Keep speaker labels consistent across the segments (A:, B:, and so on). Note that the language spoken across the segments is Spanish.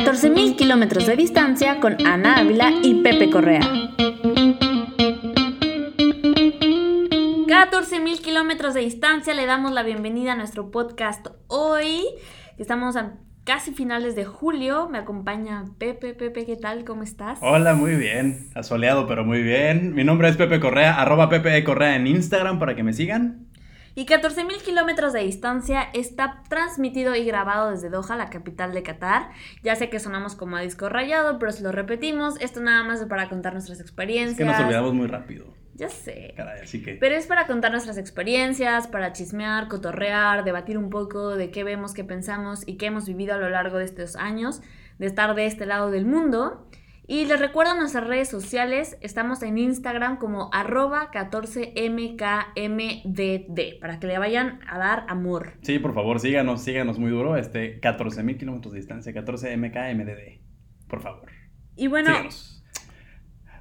A: 14.000 kilómetros de distancia con Ana Ávila y Pepe Correa. 14.000 kilómetros de distancia le damos la bienvenida a nuestro podcast hoy. Estamos a casi finales de julio. Me acompaña Pepe. Pepe, ¿qué tal? ¿Cómo estás?
B: Hola, muy bien. Asoleado, pero muy bien. Mi nombre es Pepe Correa, arroba Pepe Correa en Instagram para que me sigan.
A: Y 14.000 kilómetros de distancia está transmitido y grabado desde Doha, la capital de Qatar. Ya sé que sonamos como a disco rayado, pero si lo repetimos, esto nada más es para contar nuestras experiencias.
B: Es que nos olvidamos muy rápido.
A: Ya sé.
B: Caray, así que.
A: Pero es para contar nuestras experiencias, para chismear, cotorrear, debatir un poco de qué vemos, qué pensamos y qué hemos vivido a lo largo de estos años de estar de este lado del mundo. Y les recuerdo nuestras redes sociales, estamos en Instagram como arroba 14mkmdd, para que le vayan a dar amor.
B: Sí, por favor, síganos, síganos muy duro, este 14 mil kilómetros de distancia, 14mkmdd, por favor.
A: Y bueno,
B: Síganos.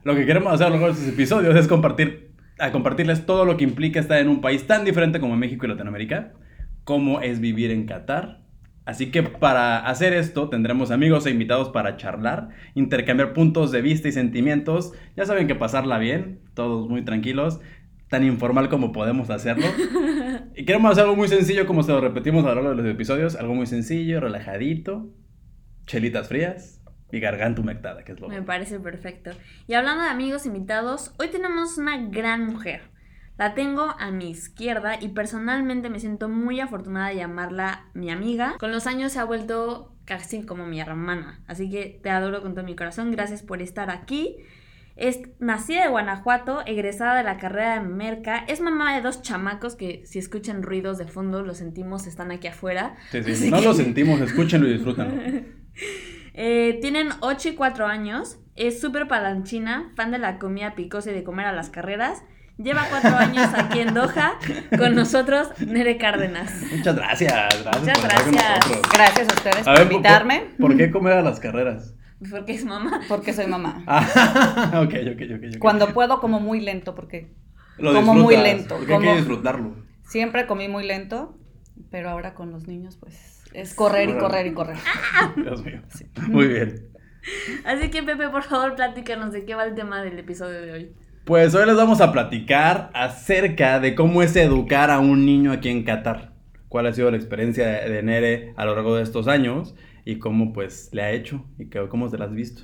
B: Lo que queremos hacer a lo largo de estos episodios es compartir, a compartirles todo lo que implica estar en un país tan diferente como México y Latinoamérica, como es vivir en Qatar. Así que para hacer esto tendremos amigos e invitados para charlar, intercambiar puntos de vista y sentimientos. Ya saben que pasarla bien, todos muy tranquilos, tan informal como podemos hacerlo. Y queremos hacer algo muy sencillo como se lo repetimos a lo largo de los episodios, algo muy sencillo, relajadito, chelitas frías y garganta humectada, que es lo
A: me parece perfecto. Y hablando de amigos invitados, hoy tenemos una gran mujer. La tengo a mi izquierda y personalmente me siento muy afortunada de llamarla mi amiga. Con los años se ha vuelto casi como mi hermana, así que te adoro con todo mi corazón. Gracias por estar aquí. Es nacida de Guanajuato, egresada de la carrera de Merca. Es mamá de dos chamacos que si escuchan ruidos de fondo, lo sentimos, están aquí afuera.
B: Sí, sí,
A: Así
B: no
A: que-
B: lo sentimos, escúchenlo y disfrútenlo.
A: Eh, tienen 8 y 4 años. Es súper palanchina, fan de la comida picosa y de comer a las carreras. Lleva 4 años aquí en Doha con nosotros, Nere Cárdenas.
B: Muchas gracias, gracias
A: Muchas
B: por estar con
A: gracias.
C: Gracias a ustedes
B: A
C: por
B: ver, ¿por-
C: invitarme,
B: ¿por, por qué comer a las carreras?
A: Porque es mamá.
C: porque soy mamá.
B: Ah, ok, ok, ok. ok.
C: Cuando puedo como muy lento, porque
B: Lo
C: como muy lento,
B: Porque hay que
C: como-
B: disfrutarlo.
C: siempre comí muy lento, pero ahora con los niños pues es correr y correr y correr.
B: Dios mío. Muy bien.
A: Así que Pepe, por favor, platícanos de qué va el tema del episodio de hoy.
B: Pues hoy les vamos a platicar acerca de cómo es educar a un niño aquí en Qatar. Cuál ha sido la experiencia de Nere a lo largo de estos años y cómo pues le ha hecho y que- cómo se la has visto.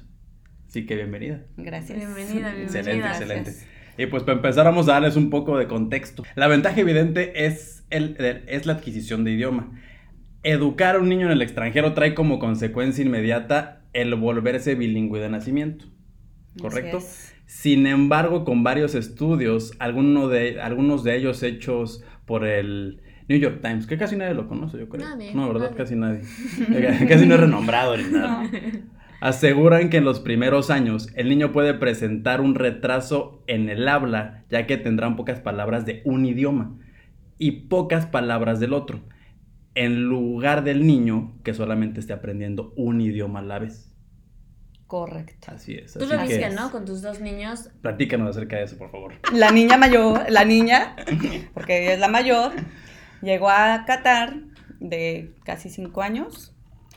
B: Así que bienvenida.
C: Gracias.
A: Bienvenida, bienvenida.
B: Excelente,
C: Gracias.
B: excelente. Y pues para empezar vamos a darles un poco de contexto. La ventaja evidente es, el, el- es la adquisición de idioma. Educar a un niño en el extranjero trae como consecuencia inmediata el volverse bilingüe de nacimiento. ¿Correcto?
C: Así es.
B: Sin embargo, con varios estudios, alguno de, algunos de ellos hechos por el New York Times, que casi nadie lo conoce, yo creo.
A: Nadie,
B: no, ¿verdad?
A: nadie.
B: Casi nadie. casi no es renombrado ni nada.
C: No.
B: Aseguran que en los primeros años el niño puede presentar un retraso en el habla, ya que tendrán pocas palabras de un idioma y pocas palabras del otro, en lugar del niño que solamente esté aprendiendo un idioma a la vez.
C: Correcto.
B: Así es.
A: Tú
B: así
A: lo viste, ¿no? Con tus dos niños.
B: Platícanos acerca de eso, por favor.
C: La niña mayor, la niña, porque ella es la mayor, llegó a Qatar de casi cinco años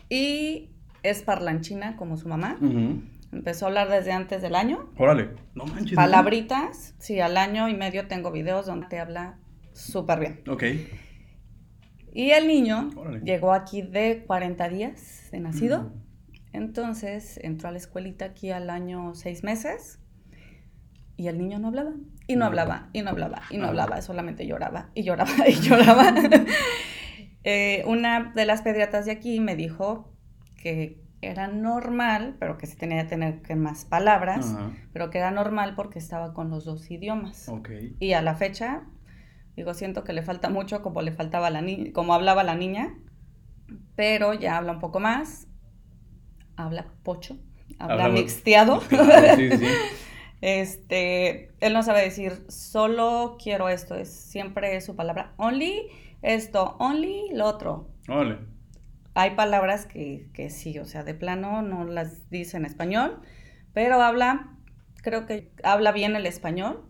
C: y es parlanchina como su mamá. Empezó a hablar desde antes del año.
B: Órale. No manches. ¿no?
C: Palabritas, sí, al año y medio tengo videos donde te habla súper bien.
B: Ok.
C: Y el niño
B: Órale.
C: llegó aquí de 40 días de nacido. Entonces entró a la escuelita aquí al año seis meses y el niño no hablaba. Y no hablaba, y no hablaba, y no
B: Ah.
C: hablaba, solamente lloraba, y lloraba, y lloraba. Eh, una de las pediatras de aquí me dijo que era normal, pero que sí tenía que tener que más palabras, pero que era normal porque estaba con los dos idiomas.
B: Ok.
C: Y a la fecha, digo, siento que le falta mucho como le faltaba la niña, como hablaba la niña, pero ya habla un poco más, habla pocho, habla
B: Habla-
C: mixteado.
B: Sí, sí.
C: Este, él no sabe decir solo quiero esto, es siempre es su palabra only esto, only lo otro.
B: Órale.
C: Hay palabras que, que sí, o sea, de plano no las dice en español, pero habla, creo que habla bien el español,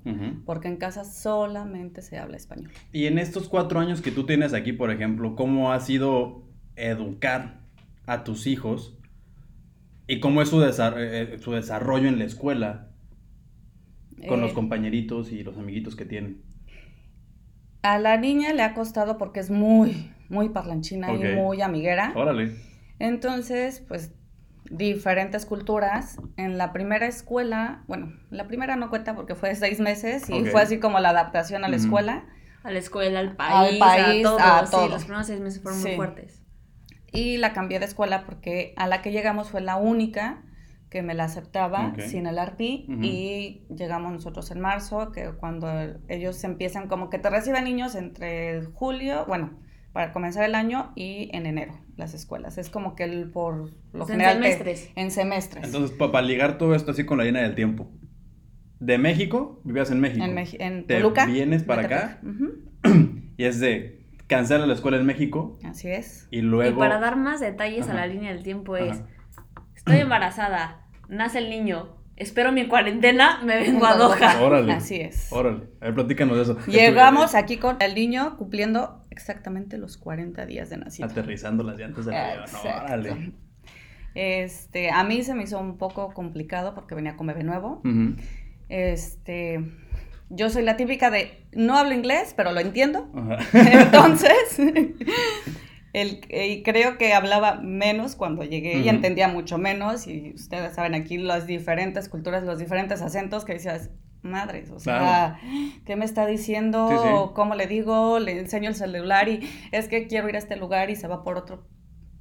C: porque en casa solamente se habla español.
B: Y en estos cuatro años que tú tienes aquí, por ejemplo, ¿cómo ha sido educar a tus hijos ¿Y cómo es su, desar- eh, eh, su desarrollo en la escuela? Con los
C: Eh,
B: compañeritos y los amiguitos que tienen.
C: A la niña le ha costado porque es muy, muy parlanchina y muy amiguera.
B: Órale.
C: Entonces, pues, diferentes culturas. En la primera escuela, bueno, la primera no cuenta porque fue de seis meses y fue así como la adaptación a la escuela.
A: A la escuela, al país,
C: país,
A: a todo.
C: a
A: sí,
C: todo.
A: los primeros seis meses fueron muy fuertes.
C: Y la cambié de escuela porque a la que llegamos fue la única que me la aceptaba sin el ARPI y llegamos nosotros en marzo, que cuando ellos empiezan como que te reciben niños entre julio, bueno, para comenzar el año y en enero las escuelas. Es como que el, por lo
A: En
C: general te-
A: semestres.
C: en semestres.
B: Entonces, para ligar todo esto así con la línea del tiempo. De México, vivías en México.
C: en, Meji- en
B: Te
C: Toluca.
B: vienes para acá y es de cancela la escuela en México
C: Así es.
B: y luego...
A: Y para dar más detalles
B: Ajá.
A: a la línea del tiempo es,
B: Ajá.
A: estoy embarazada, nace el niño, espero mi cuarentena, me vengo a Doha.
B: Órale.
C: Así es.
B: Órale, a ver, platícanos de eso.
C: Llegamos aquí con el niño cumpliendo exactamente los 40 días de nacido.
B: Aterrizando las llantas del avión. Órale.
C: Este, a mí se me hizo un poco complicado porque venía con bebé nuevo. Este, yo soy la típica de no hablo inglés, pero lo entiendo.
B: Ajá.
C: Entonces, el, y creo que hablaba menos cuando llegué y entendía mucho menos. Y ustedes saben aquí las diferentes culturas, los diferentes acentos que decías, madres, o sea,
B: Claro.
C: ¿qué me está diciendo?
B: Sí, sí.
C: ¿Cómo le digo? Le enseño el celular y es que quiero ir a este lugar y se va por otro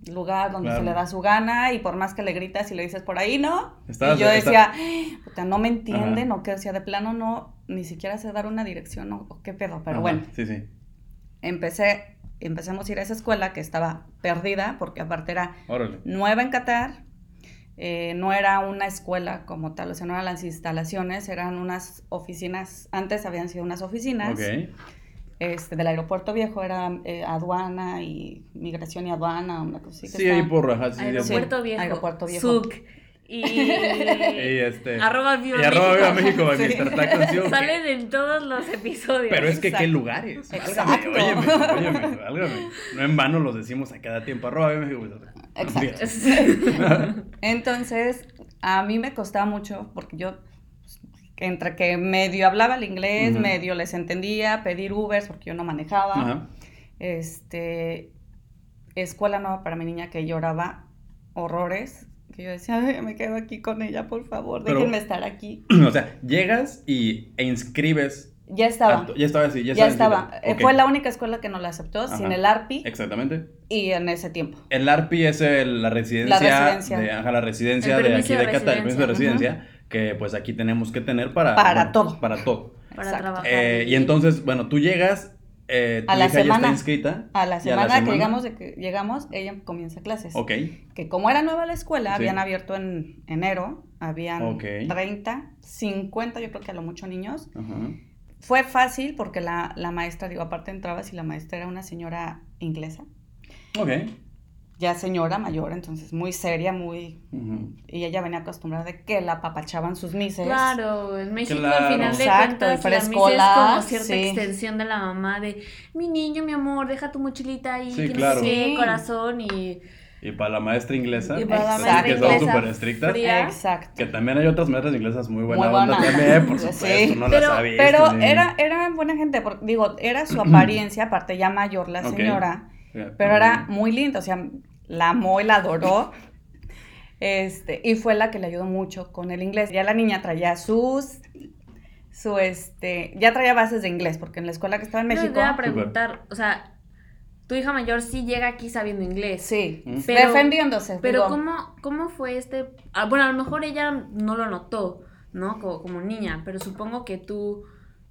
C: lugar donde
B: Claro.
C: se le da su gana y por más que le gritas y le dices por ahí no
B: Estabas-
C: y yo
B: está-
C: decía puta no me entienden o que decía de plano no ni siquiera sé dar una dirección o, o qué pedo pero
B: Ajá,
C: bueno
B: Sí, sí.
C: empecé empezamos a ir a esa escuela que estaba perdida porque aparte era
B: Órale.
C: nueva en Qatar eh, no era una escuela como tal, o sea, no eran las instalaciones, eran unas oficinas, antes habían sido unas oficinas, este, del aeropuerto viejo, era eh, aduana y migración y aduana, una cosa así. que
B: Sí,
C: está-
B: ahí por ajá, sí.
A: Aeropuerto Viejo,
C: Aeropuerto Viejo.
A: Y,
B: Y este.
A: arroba Viva
B: y arroba Viva
A: México.
B: México,
C: Sí.
B: Mr. Tacos, sí, ok.
A: Salen en todos los episodios.
B: Pero es que qué
C: Exacto.
B: lugares.
C: Exacto.
B: Válgame, Óyeme, óyeme, válgame. No en vano los decimos a cada tiempo. Arroba Viva México.
C: Exacto. Entonces, a mí me costaba mucho porque yo entre que medio hablaba el inglés,
B: Ujú.
C: medio les entendía, pedir Ubers porque yo no manejaba.
B: Ajá.
C: Este escuela nueva para mi niña que lloraba horrores, que yo decía, "Ay, me quedo aquí con ella, por favor,
B: Pero-
C: déjenme estar aquí.
B: O sea, llegas y, e inscribes.
C: Ya estaba.
B: a ya estaba así, ya,
C: Ya,
B: estaba.
C: Eh. Fue la única escuela que no la aceptó sin el ARPI
B: Exactamente.
C: y en ese tiempo.
B: El ARPI es el- la residencia,
C: La residencia.
B: de, ajá, la residencia de aquí de
A: de
B: Qatar, el permiso de
A: residencia.
B: que pues aquí tenemos que tener para...
C: Para todo.
B: Para todo.
A: Para
C: Exacto.
A: trabajar.
B: Eh, y entonces, bueno, tú llegas, eh,
C: A la semana.
B: inscrita.
C: A la semana, que llegamos, de que llegamos, ella comienza clases.
B: Ok,
C: Que como era nueva la escuela,
B: Sí.
C: habían abierto en enero, habían
B: Ok.
C: 30, 50, yo creo que a lo mucho niños.
B: ajá,
C: Fue fácil porque la, la maestra, digo, aparte entrabas y la maestra era una señora inglesa,
B: ok.
C: Ya señora mayor, entonces muy seria, muy...
B: ujú.
C: Y ella venía acostumbrada de que la apapachaban sus mises.
A: Claro, en México
B: Claro.
A: al final de
C: Exacto,
A: cuentas
C: y
A: la es
C: preescolar,
A: como cierta
C: sí.
A: extensión de la mamá de mi niño, mi amor, deja tu mochilita ahí,
B: Sí,
A: que no sé
B: claro.
C: Sí.
A: corazón y,
B: Y para la maestra inglesa,
A: y para la
C: Exacto.
A: maestra
B: que son súper estrictas.
A: fría.
C: Exacto.
B: Que también hay otras maestras inglesas muy buena
C: Muy
B: onda
C: buena.
B: también, por
C: Sí.
B: supuesto, no
A: Pero-
B: las sabía.
C: Pero era, era buena gente, porque, digo, era su apariencia, aparte ya mayor la
B: Ok.
C: señora, pero era muy linda, o sea, la amó y la adoró. Este, y fue la que le ayudó mucho con el inglés. Ya la niña traía sus, su, este, ya traía bases de inglés, porque en la escuela que estaba en
A: Yo
C: México,
A: te iba a preguntar, o sea, tu hija mayor sí llega aquí sabiendo inglés.
C: sí.
A: Pero-
C: defendiéndose.
A: Pero
C: digo,
A: ¿cómo, ¿cómo fue este...? ah, bueno, a lo mejor ella no lo notó, ¿no? Como, como niña, pero supongo que tú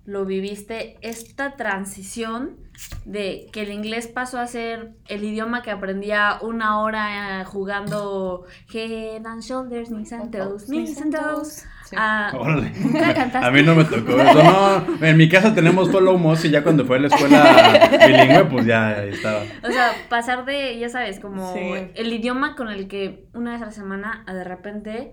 A: lo viviste, esta transición de que el inglés pasó a ser el idioma que aprendía una hora eh, jugando Head and Shoulders, Knees and Toes, Knees and Toes.
C: Sí.
A: a-
B: mí no me tocó eso. No, en mi casa tenemos follow Moss y ya cuando fue a la escuela bilingüe, pues ya ahí estaba.
A: O sea, pasar de, ya sabes, como
C: Sí.
A: el idioma con el que una vez a la semana, a de repente,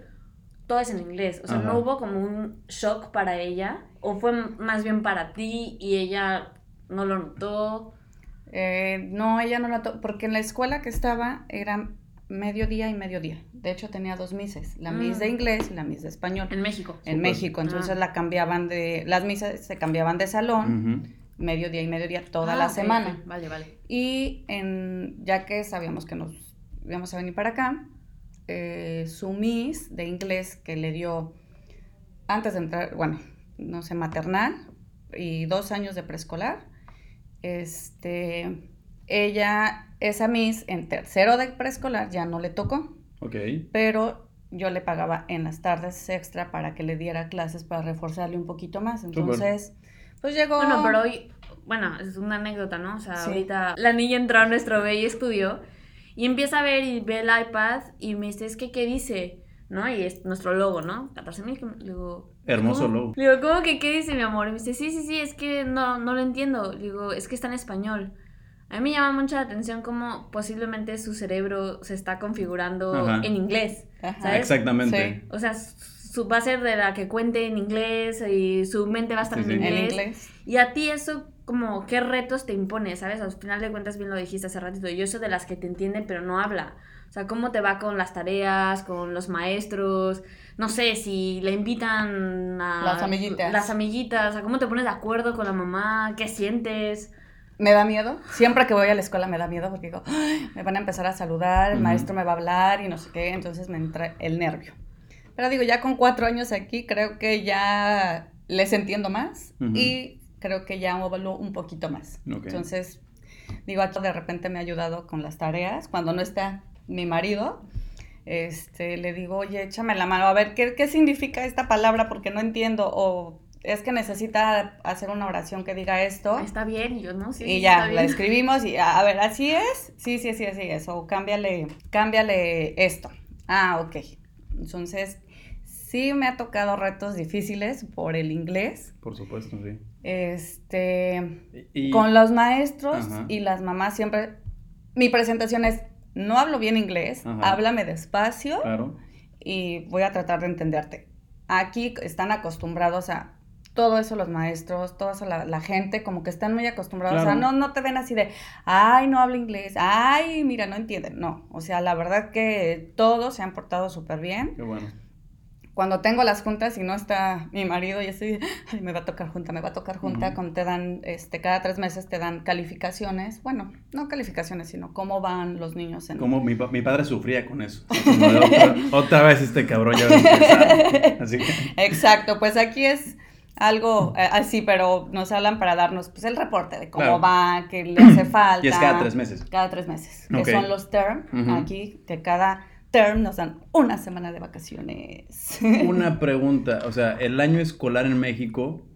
A: todo es en inglés. O sea,
B: Ajá.
A: no hubo como un shock para ella, o fue más bien para ti y ella no lo notó.
C: Eh, no, ella no la to- porque en la escuela que estaba era mediodía y mediodía. De hecho, tenía dos mises, la
A: Mm.
C: mis de inglés y la mis de español.
A: En México.
C: En. México, entonces
A: Ah.
C: la cambiaban de, las misas se cambiaban de salón,
B: Ujú.
C: mediodía y mediodía toda
A: Ah,
C: la semana.
A: Vale, vale.
C: Y en, ya que sabíamos que nos íbamos a venir para acá, eh, su Miss de inglés que le dio antes de entrar, bueno, no sé, maternal y dos años de preescolar, este, ella, esa Miss en tercero de preescolar ya no le tocó,
B: Ok.
C: pero yo le pagaba en las tardes extra para que le diera clases para reforzarle un poquito más. Entonces, pues llegó...
A: Bueno, pero hoy, bueno, es una anécdota, ¿no? O sea,
C: Sí.
A: ahorita la niña entró a nuestro bello estudio y empieza a ver y ve el iPad y me dice, es que, ¿qué dice? ¿No? Y es nuestro logo, ¿no? 14 mil. Le digo,
B: Hermoso
A: ¿cómo?
B: logo.
A: Le digo, ¿cómo que qué dice mi amor? Y me dice, sí, sí, sí, es que no, no lo entiendo. Le digo, es que está en español. A mí me llama mucho la atención cómo posiblemente su cerebro se está configurando
B: Ajá.
A: en inglés.
C: Ajá.
A: ¿sabes?
B: Exactamente.
C: Sí.
A: O sea, su, va a ser de la que cuente en inglés y su mente va a estar
B: Sí,
A: en
B: sí.
C: En
A: inglés.
C: inglés.
A: Y a ti eso, como, ¿qué retos te impone, sabes? Al final de cuentas, bien lo dijiste hace ratito, yo soy de las que te entienden pero no habla. O sea, ¿cómo te va con las tareas, con los maestros? No sé, si le invitan a...
C: Las amiguitas.
A: Las amiguitas, o sea, ¿cómo te pones de acuerdo con la mamá? ¿Qué sientes?
C: Me da miedo. Siempre que voy a la escuela me da miedo porque digo, "Ay, me van a empezar a saludar, el maestro me va a hablar y no sé qué, entonces me entra el nervio. Pero digo, ya con cuatro años aquí creo que ya les entiendo más
B: Ujú.
C: y creo que ya hablo un poquito más. Entonces, digo, aquí de repente me ha ayudado con las tareas. Cuando no está mi marido, este, le digo, oye, échame la mano, a ver, ¿qué, qué significa esta palabra? Porque no entiendo. O es que necesita hacer una oración que diga esto.
A: Está bien, y yo no sí,
C: Y
A: sí,
C: ya,
A: está
C: la escribimos y a a ver, ¿así es? Sí, sí, sí, así es. O cámbiale, cámbiale esto. Ah, ok. Entonces, sí me ha tocado retos difíciles por el inglés.
B: Por supuesto, sí.
C: Este,
B: Y,
C: con los maestros
B: Ajá.
C: y las mamás siempre, mi presentación es, no hablo bien inglés,
B: Ajá.
C: háblame despacio
B: Claro.
C: y voy a tratar de entenderte. Aquí están acostumbrados a todo eso los maestros, toda eso la, la gente, como que están muy acostumbrados
B: Claro.
C: a, no, no te ven así de, ay, no habla inglés, ay, mira, no entienden. No, o sea, la verdad que todos se han portado súper bien.
B: Qué bueno.
C: Cuando tengo las juntas y no está mi marido, y estoy, ay, me va a tocar junta, me va a tocar junta,
B: Ujú.
C: cuando te dan, este, cada tres meses te dan calificaciones, bueno, no calificaciones, sino cómo van los niños en...
B: Como mi, mi padre sufría con eso. Como de otra, otra vez este cabrón ya va. Así que.
C: Exacto, pues aquí es algo eh, así, pero nos hablan para darnos pues el reporte de cómo
B: Claro.
C: va, qué le hace falta.
B: Y es cada tres meses.
C: Cada tres meses, que son los term, aquí, que cada term nos dan una semana de vacaciones.
B: Una pregunta, o sea, el año escolar en México,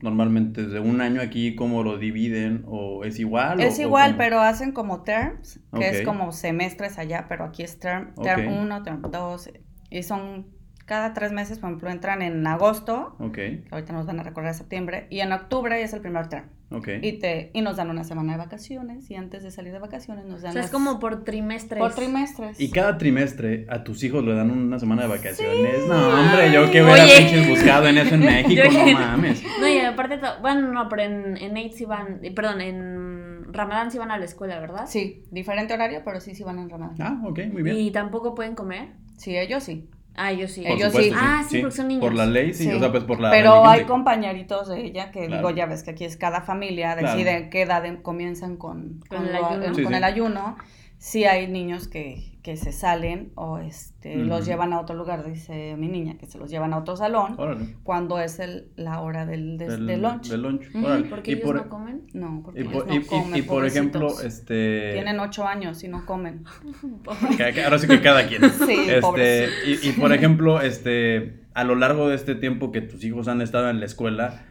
B: normalmente de un año aquí, ¿cómo lo dividen? ¿O es igual?
C: Es
B: o-
C: igual, pero hacen como terms, que es como semestres allá, pero aquí es term, term
B: Ok.
C: 1, term 2, y son cada tres meses, por ejemplo, entran en agosto,
B: Ok,
C: que ahorita nos van a recordar septiembre, y en octubre es el primer term.
B: ok.
C: Y, te, y nos dan una semana de vacaciones y antes de salir de vacaciones nos dan
A: O sea, es
C: las-
A: como por trimestres.
C: por trimestres.
B: Y cada trimestre a tus hijos le dan una semana de vacaciones. No, hombre, yo que hubiera pinches buscado en eso en México, no mames.
A: No, y aparte, bueno, no, pero en, en Eid sí van, perdón, en Ramadán sí van a la escuela, ¿verdad?
C: Sí, diferente horario, pero sí, sí van en Ramadán.
B: Ah, ok, muy bien.
A: Y tampoco pueden comer.
C: Sí, ellos sí.
A: Ah, yo sí.
B: Por
C: ellos
B: supuesto,
C: sí.
A: Ah, sí, porque son niños.
B: Por la ley, sí,
C: Sí.
B: o sea, pues por la
C: pero
B: religión
C: hay compañeritos de ella que
B: Claro.
C: digo, ya ves que aquí es cada familia,
B: Claro.
C: decide qué edad em- comienzan con,
A: Con
C: con
A: el
C: lo-
A: ayuno.
C: con
B: Sí, sí.
C: el ayuno. Sí hay niños que, que se salen o este, los llevan a otro lugar, dice mi niña, que se los llevan a otro salón
B: Órale.
C: cuando es el, la hora del, des-
B: Del,
C: del lunch.
B: del lunch,
C: Ujú,
B: órale.
A: Porque
B: Y
A: ellos
B: por,
A: no comen.
C: No, porque
B: y
C: ellos
B: por,
C: no
B: y- y-
C: comen,
B: y por ejemplo, este...
C: Tienen ocho años y no comen.
B: Ahora sí que cada quien.
C: Sí,
B: Este, y, y por ejemplo, este, a lo largo de este tiempo que tus hijos han estado en la escuela,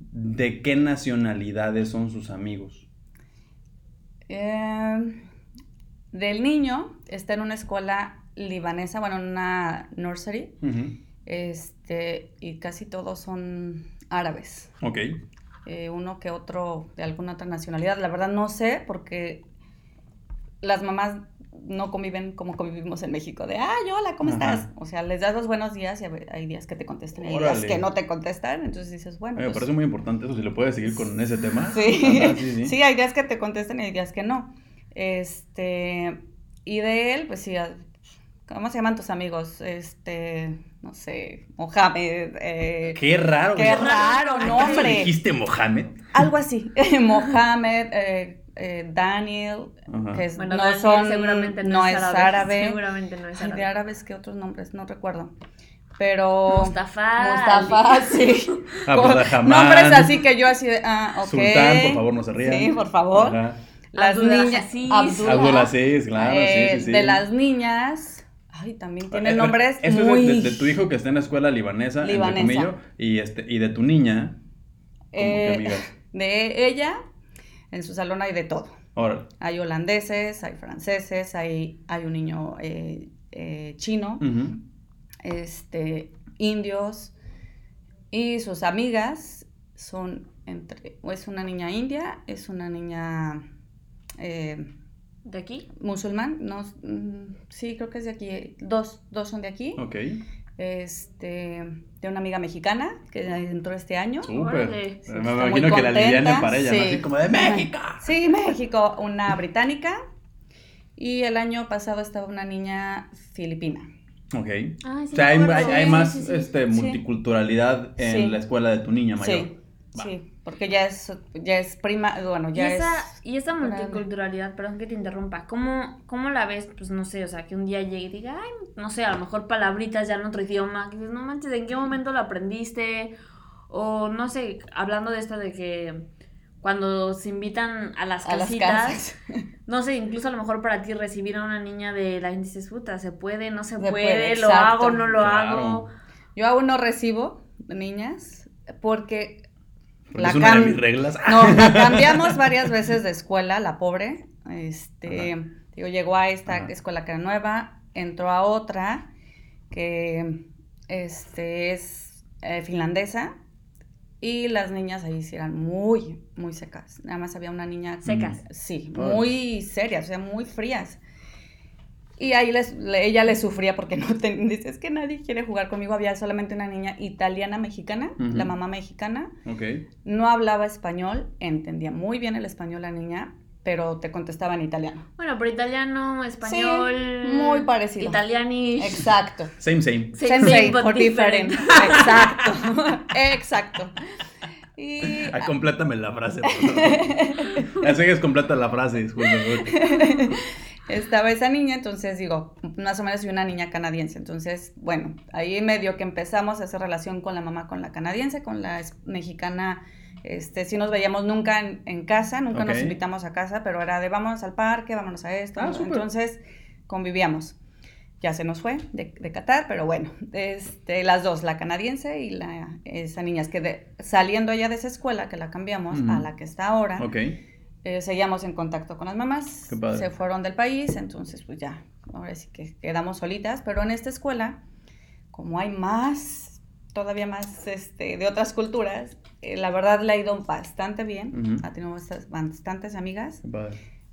B: ¿de qué nacionalidades son sus amigos?
C: Eh, del niño está en una escuela libanesa, bueno, en una nursery, este, y casi todos son árabes.
B: Ok.
C: Eh, uno que otro de alguna otra nacionalidad. La verdad no sé, porque las mamás no conviven como convivimos en México, de, ay, hola, ¿cómo
B: Ajá.
C: estás? O sea, les das los buenos días y hay- días que te contestan y hay días que no te contestan, entonces dices, bueno,
B: me
C: pues,
B: parece muy importante eso, si le puedes seguir con ese tema.
C: Sí.
B: Ajá, sí, sí.
C: Sí, hay días que te contestan y hay días que no. Este, Y de él, pues sí, ¿cómo se llaman tus amigos? Este, no sé, Mohamed, eh,
B: Qué raro.
C: qué raro
B: ¿Acaso
C: nombre.
B: dijiste Mohamed?
C: Algo así, Mohamed, eh, eh, Daniel,
B: Ajá.
C: que es-
A: Bueno,
C: no
A: Daniel
C: son,
A: seguramente no,
C: no
A: es,
C: es
A: árabe.
C: árabe.
A: Seguramente no es
C: Ay,
A: árabe.
C: de árabes, ¿qué otros nombres? No recuerdo. Pero...
A: Mustafa.
C: Mustafa, sí.
B: Abdulrahman.
C: Nombres así que yo así de, ah, ok.
B: Sultán, por favor, no se rían.
C: Sí, por favor.
B: Ajá.
C: Las niñas.
A: Abdul-
B: Abdulaziz, claro,
C: Eh,
B: sí, sí, sí.
C: De las niñas. Ay, también
B: Eh,
C: tienen
B: eh,
C: nombres
B: Eso es
C: muy.
B: de, de tu hijo que está en la escuela libanesa, entre
C: Libanesa.
B: comillas, y, este, y de tu niña,
C: eh, de ella, en su salón hay de todo.
B: Órale.
C: Hay holandeses, hay franceses, hay, hay un niño eh, eh, chino, este, indios. Y sus amigas son entre. o Es una niña india, es una niña. Eh,
A: ¿De aquí?
C: musulmán, no, mm, sí, creo que es de aquí, dos, dos son de aquí,
B: Ok.
C: este, de una amiga mexicana que entró este año.
B: Súper. Me imagino
C: muy
B: que la
C: contenta,
B: liviana para ella, ¿no?
C: sí.
B: Así como de México.
C: Sí, México, una británica y el año pasado estaba una niña filipina.
B: Ok. O sea, hay, más
A: sí, sí.
B: Este, multiculturalidad en
C: Sí.
B: la escuela de tu niña mayor.
C: Sí,
B: Va.
C: sí, porque ya es, ya es prima, bueno,
A: Y
C: ya
A: esa,
C: es...
A: y esa multiculturalidad, perdón que te interrumpa, ¿cómo, ¿cómo la ves? Pues no sé, o sea, que un día llegue y diga, ay, no sé, a lo mejor palabritas ya en otro idioma, que dices, no manches, ¿en qué momento lo aprendiste? O no sé, hablando de esto de que cuando se invitan a las
C: A las
A: casitas,
C: casas.
A: no sé, incluso a lo mejor para ti recibir a una niña de la dices, puta, ¿se puede? ¿No se,
C: Se
A: puede?
C: puede,
A: ¿Lo
C: exacto.
A: hago? ¿No lo
B: Claro.
A: hago?
C: Yo aún no recibo niñas porque... La
B: es una de mis reglas.
C: No, la cambiamos varias veces de escuela, la pobre. Este, digo, llegó a esta
B: Ajá.
C: escuela que era nueva, entró a otra que este, es eh, finlandesa. Y las niñas ahí sí eran muy, muy secas. Nada más había una niña.
A: Secas.
C: Sí, muy serias, o sea, muy frías. Y ahí les, le- ella le sufría porque no te, dice, es que nadie quiere jugar conmigo. Había solamente una niña italiana mexicana, la mamá mexicana.
B: Ok.
C: No hablaba español, entendía muy bien el español la niña, pero te contestaba en italiano.
A: Bueno, pero italiano, español...
C: muy parecido.
A: Italianish.
C: Exacto.
B: Same, same.
A: Same,
C: Sensei,
A: same, but
C: different.
A: different.
C: Exacto. Exacto. Y
B: Ah, complétame la frase, por favor. Así que es completa la frase, disculpe.
C: Estaba esa niña, entonces digo, más o menos y una niña canadiense. Entonces, bueno, ahí medio que empezamos a hacer relación con la mamá, con la canadiense, con la mexicana. Este, sí nos veíamos nunca en, en casa, nunca nos invitamos a casa, pero era de vámonos al parque, vámonos a esto.
B: Ah.
C: Entonces, convivíamos. Ya se nos fue de, de Qatar, pero bueno, este, las dos, la canadiense y la, esa niña, es que de- saliendo ella de esa escuela, que la cambiamos a la que está ahora,
B: Ok.
C: Eh, seguíamos en contacto con las mamás, se fueron del país, entonces pues ya, ahora sí que quedamos solitas, pero en esta escuela, como hay más, todavía más este, de otras culturas, eh, la verdad le ha ido bastante bien, ha tenido bast- bastantes amigas,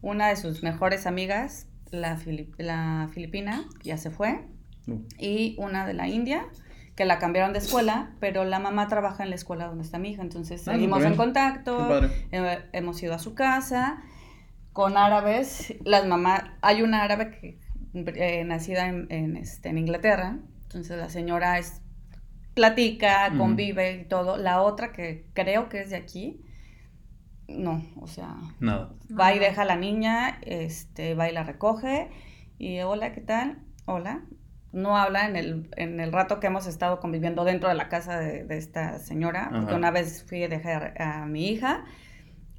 C: una de sus mejores amigas, la filipina, ya se fue,
B: Uh,
C: y una de la India, que la cambiaron de escuela, pero la mamá trabaja en la escuela donde está mi hija, entonces
B: Ah,
C: seguimos en contacto, eh, hemos ido a su casa, con árabes, las mamás, hay una árabe que, eh, nacida en, en, este, en Inglaterra, entonces la señora es, platica, convive y todo, la otra que creo que es de aquí, no, o sea,
B: Nada.
C: va y deja a la niña, este, va y la recoge. Y hola, ¿qué tal? Hola. No habla en el, en el rato que hemos estado conviviendo dentro de la casa de, de esta señora, porque una vez fui a dejar a mi hija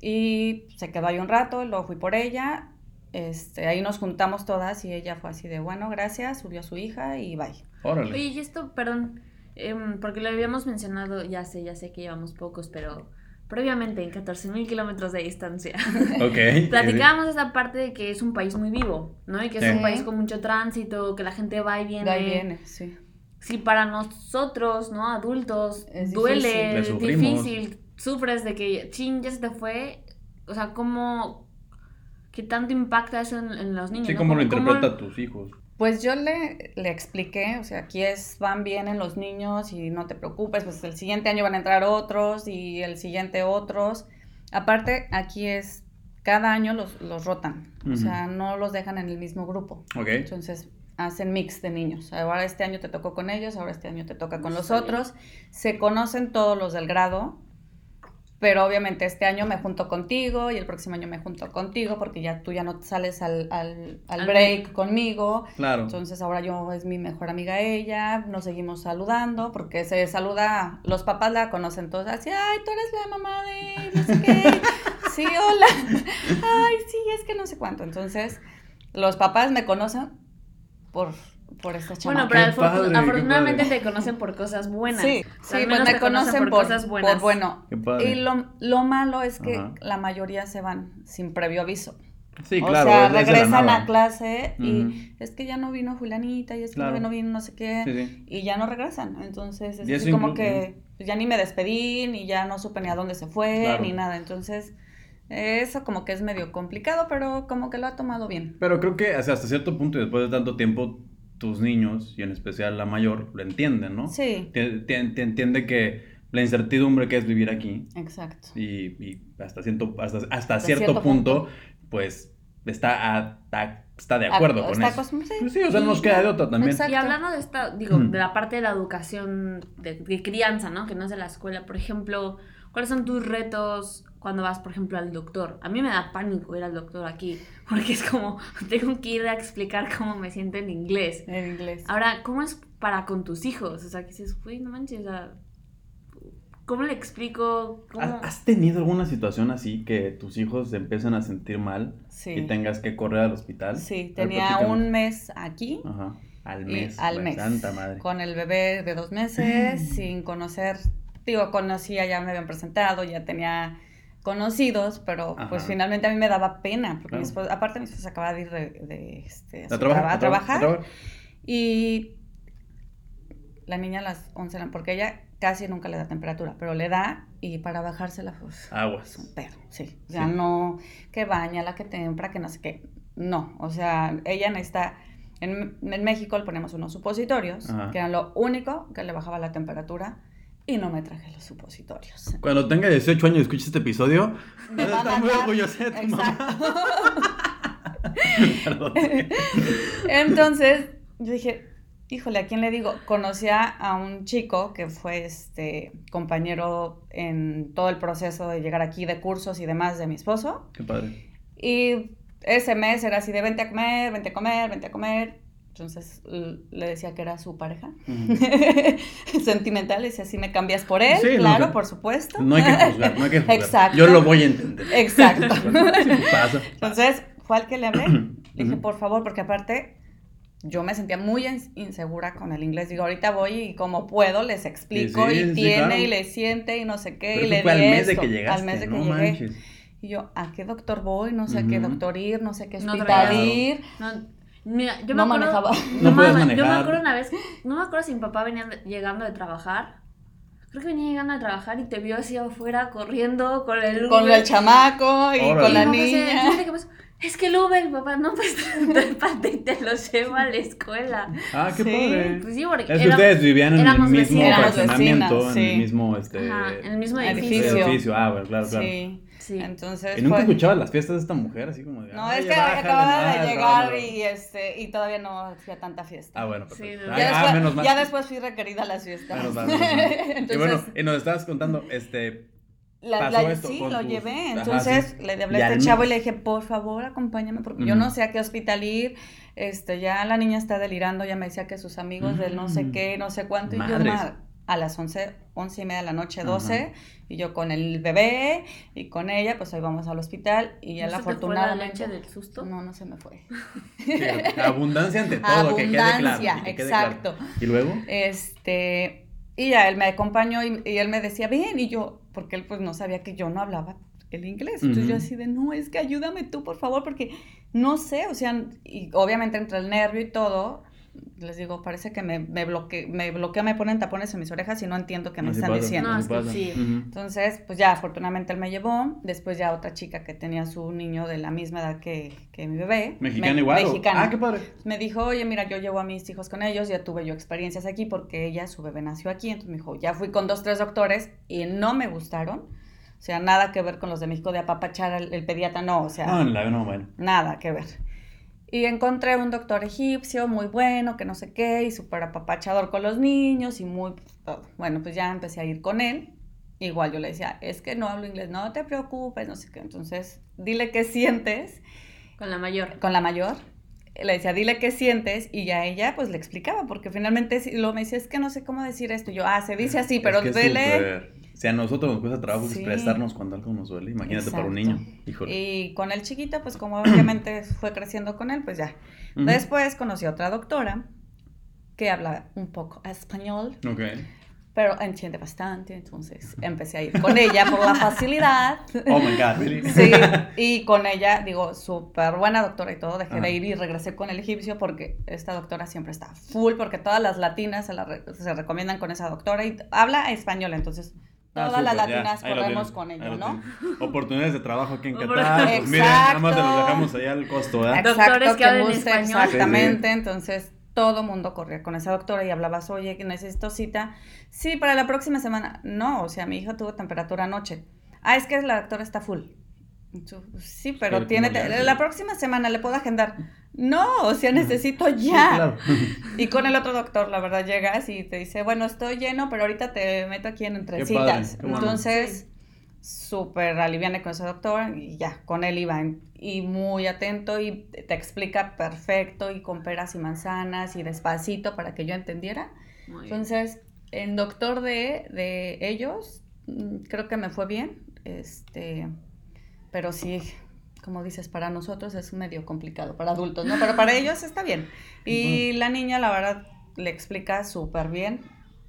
C: y se quedó ahí un rato, luego fui por ella, este, ahí nos juntamos todas y ella fue así de, bueno, gracias, subió a su hija y bye.
B: Órale.
A: Oye, y esto, perdón, em, porque lo habíamos mencionado, ya sé, ya sé que llevamos pocos, pero previamente en 14.000 kilómetros de distancia.
B: Ok.
A: Platicábamos esa parte de que es un país muy vivo, ¿no? Y que es
B: Sí.
A: un país con mucho tránsito, que la gente va y viene.
C: De ahí viene, sí.
A: Si para nosotros, ¿no? Adultos,
C: Es
A: duele, es difícil, sufres de que, chin, ya se te fue. O sea, ¿cómo, qué tanto impacta eso en, en los niños?
B: Sí,
A: ¿no?
B: ¿cómo lo
A: ¿Cómo-
B: interpreta tus hijos?
C: Pues yo le, le expliqué, o sea, aquí es, van bien en los niños y no te preocupes, pues el siguiente año van a entrar otros y el siguiente otros. Aparte, aquí es cada año los, los rotan. O sea, no los dejan en el mismo grupo.
B: Ok.
C: Entonces hacen mix de niños. Ahora este año te tocó con ellos, ahora este año te toca con los otros. Se conocen todos los del grado, pero obviamente este año me junto contigo y el próximo año me junto contigo porque ya tú ya no sales al, al, al break conmigo.
B: Claro.
C: Entonces ahora yo es mi mejor amiga ella, nos seguimos saludando porque se saluda, los papás la conocen todos así, ay, tú eres la mamá de no sé qué, sí, hola, ay, sí, es que no sé cuánto. Entonces los papás me conocen por, por esta chamaca.
A: Bueno, pero
B: Qué
A: afortun-
B: padre, qué
A: afortunadamente te conocen por cosas buenas.
C: Sí,
A: O sea,
C: sí,
A: al
C: pues
A: menos
C: me
A: te
C: conocen por,
A: cosas buenas.
C: por bueno.
B: Qué padre.
C: Y lo, lo malo es que
B: Ajá.
C: la mayoría se van sin previo aviso.
B: Sí,
C: o
B: claro.
C: sea,
B: es de la
C: regresan a clase y es que ya no vino Julianita y es que
B: Claro.
C: no vino no sé qué.
B: Sí, sí.
C: Y ya no regresan. Entonces es así como que pues, ya ni me despedí, ni ya no supe ni a dónde se fue,
B: Claro.
C: ni nada. Entonces, eso como que es medio complicado, pero como que lo ha tomado bien.
B: Pero creo que o sea, hasta cierto punto y después de tanto tiempo, tus niños, y en especial la mayor, lo entienden, ¿no?
C: Sí,
B: Te, te- te entiende que la incertidumbre que es vivir aquí
C: exacto.
B: y, y hasta, cierto, hasta, hasta
C: cierto
B: cierto, punto,
C: punto.
B: pues está, a- a- está de acuerdo con
C: está
B: eso.
C: sí.
B: Pues sí, o sea, no nos
A: Y-
B: queda de otra también.
C: Exacto.
A: Y hablando de esta, digo,
B: Mm.
A: de la parte de la educación de, de crianza, ¿no? Que no es de la escuela. Por ejemplo, ¿cuáles son tus retos cuando vas, por ejemplo, al doctor? A mí me da pánico ir al doctor aquí, porque es como, tengo que ir a explicar cómo me siento en inglés.
C: En inglés.
A: Ahora, ¿cómo es para con tus hijos? O sea, que dices, güey, no manches, o sea, ¿cómo le explico? ¿Cómo?
B: ¿Has tenido alguna situación así que tus hijos se empiezan a sentir mal
C: Sí.
B: y tengas que correr al hospital?
C: Sí,
B: A ver,
C: tenía un mes aquí.
B: Ajá. Al
C: y
B: mes.
C: al
B: güey,
C: mes.
B: Santa madre.
C: Con el bebé de dos meses, sin conocer, digo, conocía, ya me habían presentado, ya tenía conocidos, pero pues finalmente a mí me daba pena, porque mi esposo- aparte mi esposa acaba de ir de, de, este, a, su
B: ¿A trabajar?
C: traba- a trabajar, y la niña a las 11, de la- porque ella casi nunca le da temperatura, pero le da y para bajársela, pues, es
B: Aguas.
C: un pedo, sí. O sea,
B: Sí.
C: no que baña, la que tempra, que no sé qué. No, o sea, ella necesita. En, en México le ponemos unos supositorios,
B: Ajá.
C: que eran lo único que le bajaba la temperatura, y no me traje los supositorios.
B: Cuando tenga 18 años y escuches este episodio,
C: Me
B: vas a estar muy
C: matar.
B: orgullosa de tu mamá.
C: Exacto.
B: Perdón, sí.
C: Entonces, yo dije, híjole, ¿a quién le digo? Conocía a un chico que fue este compañero en todo el proceso de llegar aquí de cursos y demás de mi esposo.
B: Qué padre.
C: Y ese mes era así de vente a comer, vente a comer, vente a comer. Entonces le decía que era su pareja. Sentimental, le decía, si me cambias por él,
B: Sí, no,
C: claro, por supuesto.
B: No hay que juzgar, no hay que juzgar.
C: Exacto.
B: Yo lo voy a entender.
C: Exacto.
B: Sí, pasa.
C: Entonces, fue al que le hablé. Le dije, por favor, porque aparte yo me sentía muy ins- insegura con el inglés. Digo, ahorita voy y como puedo les explico
B: Sí,
C: y
B: sí,
C: tiene
B: claro.
C: y le siente y no sé qué.
B: Pero
C: y le
B: fue al mes de que llegaste,
C: Al mes de que
B: no
C: llegué.
B: manches.
C: Y yo, ¿a qué doctor voy? No sé a qué doctor ir, no sé a qué
A: No
C: hospital
A: traía-
C: ir.
A: No, mira, yo
C: No
A: me acuerdo,
C: manejaba.
B: No
A: me-
B: puedes
A: Yo me
B: manejar.
A: acuerdo una vez, no me acuerdo si mi papá venía llegando de trabajar. Creo que venía llegando de trabajar y te vio así afuera corriendo con el
C: Con
A: Uber.
C: el chamaco y
B: Órale.
C: con
A: Y
C: la
A: se-
C: niña.
A: "¿Qué pasó?". Es que el Uber, papá, no, pues te, te, te lo lleva a la escuela.
B: Ah, qué
C: Sí,
B: padre.
A: Pues sí, porque
B: Es que
A: era-
B: ustedes vivían en el mismo
A: vecinas.
B: fraccionamiento,
C: Éramos
B: en el mismo, este,
A: Ajá, en el mismo
C: Edificio.
A: edificio.
B: Ah, bueno, claro, claro.
C: Sí.
A: Sí.
C: Entonces.
B: ¿Y nunca
C: fue-
B: escuchabas las fiestas de esta mujer así como de,
C: No,
B: "Ay,
C: es que acababa de llegar
B: no, no".
C: y este y todavía no hacía tanta fiesta.
B: Ah, bueno,
A: Sí,
B: perfecto.
A: no.
B: Ah,
C: ya,
B: ah,
C: después,
B: menos mal.
C: ya después fui requerida a las fiestas.
B: Menos mal, menos mal. Y
C: Entonces,
B: bueno, y nos estabas contando, este,
C: la-
B: pasó
C: la-
B: esto
C: sí,
B: con
C: lo
B: tus-
C: llevé.
B: Ajá,
C: Entonces
B: sí.
C: le hablé a este chavo y le dije, por favor, acompáñame, porque yo no sé a qué hospital ir. Este, ya la niña está delirando, ya me decía que sus amigos del no sé
B: Mm.
C: qué, no sé cuánto. Y yo,
B: Madres.
C: "Ma, a las 11, 11 y media de la noche,
B: Ajá.
C: 12, y yo con el bebé y con ella, pues ahí vamos al hospital. Y ya
A: ¿No
C: la
A: se te fue la
C: afortunadamente.
A: leche del susto?
C: No, no se me fue.
B: sí, abundancia ante todo, que quede claro.
C: Abundancia,
B: que quede claro.
C: exacto.
B: ¿Y luego?
C: Este, y ya él me acompañó y, y él me decía, ven, y yo, porque él pues no sabía que yo no hablaba el inglés. Entonces yo así de, no, es que ayúdame tú, por favor, porque no sé, o sea, y obviamente entre el nervio y todo, les digo, parece que me, me, bloque, me bloquea, me ponen tapones en mis orejas y no entiendo qué me están
B: pasa,
C: diciendo.
A: No, es que sí.
C: Entonces, pues ya afortunadamente él me llevó. Después ya otra chica que tenía su niño de la misma edad que, que mi bebé.
B: ¿Mexicana
C: me-
B: igual?
C: Mexicana.
B: Ah, qué padre.
C: Me dijo, oye, mira, yo llevo a mis hijos con ellos, ya tuve yo experiencias aquí porque ella, su bebé nació aquí. Entonces me dijo, ya fui con dos, tres doctores y no me gustaron. O sea, nada que ver con los de México de apapachar al el pediatra, no, o sea,
B: No, en la no, bueno.
C: nada que ver. Y encontré un doctor egipcio muy bueno, que no sé qué, y súper apapachador con los niños y muy todo. Bueno, pues ya empecé a ir con él. Igual yo le decía, es que no hablo inglés, no te preocupes, no sé qué. Entonces, dile qué sientes
A: Con la mayor.
C: con la mayor. Le decía, dile qué sientes, y ya ella pues le explicaba, porque finalmente si- lo me decía, es que no sé cómo decir esto. Y yo, ah, se dice así, pero
B: es que
C: dele.
B: súper- Si a nosotros nos cuesta trabajo
C: Sí.
B: expresarnos cuando algo nos duele, imagínate para un
C: Exacto.
B: niño. Híjole.
C: Y con el chiquito, pues como obviamente fue creciendo con él, pues ya.
B: Ujú.
C: Después conocí a otra doctora que habla un poco español,
B: Ok.
C: pero entiende bastante, entonces empecé a ir con ella por la facilidad.
B: Oh my God, really?
C: Sí, y con ella, digo, súper buena doctora y todo, dejé
B: Ajá.
C: de ir y regresé con el egipcio porque esta doctora siempre está full, porque todas las latinas se, la re- se recomiendan con esa doctora y habla español, entonces
B: Ah,
C: todas las
B: súper, ya,
C: latinas corremos
B: tienen,
C: con
B: ahí
C: ella,
B: lo
C: ¿no?
B: Oportunidades de trabajo aquí en Qatar. Pues miren, nada más se los
C: Exacto.
B: dejamos allá al costo, ¿verdad?
A: Doctores que hablen español.
C: Exactamente, entonces todo mundo corría con esa doctora y hablabas, oye, que necesito cita. Sí, para la próxima semana. No, o sea, mi hija tuvo temperatura anoche. Ah, es que la doctora está full. Tú, Sí, pero tiene... La próxima semana le puedo agendar. No, o sea, necesito
B: Sí,
C: ya.
B: claro.
C: Y con el otro doctor, la verdad, llegas y te dice, bueno, estoy lleno, pero ahorita te meto aquí en entre citas.
B: qué bueno.
C: Entonces, súper aliviane con ese doctor y ya, con él iba. Y muy atento y te explica perfecto y con peras y manzanas y despacito para que yo entendiera.
A: Muy.
C: Entonces, el doctor de, de ellos, mm, creo que me fue bien. Este, pero sí, como dices, para nosotros es medio complicado, para adultos, ¿no? Pero para ellos está bien. Y la niña, la verdad, le explica súper bien.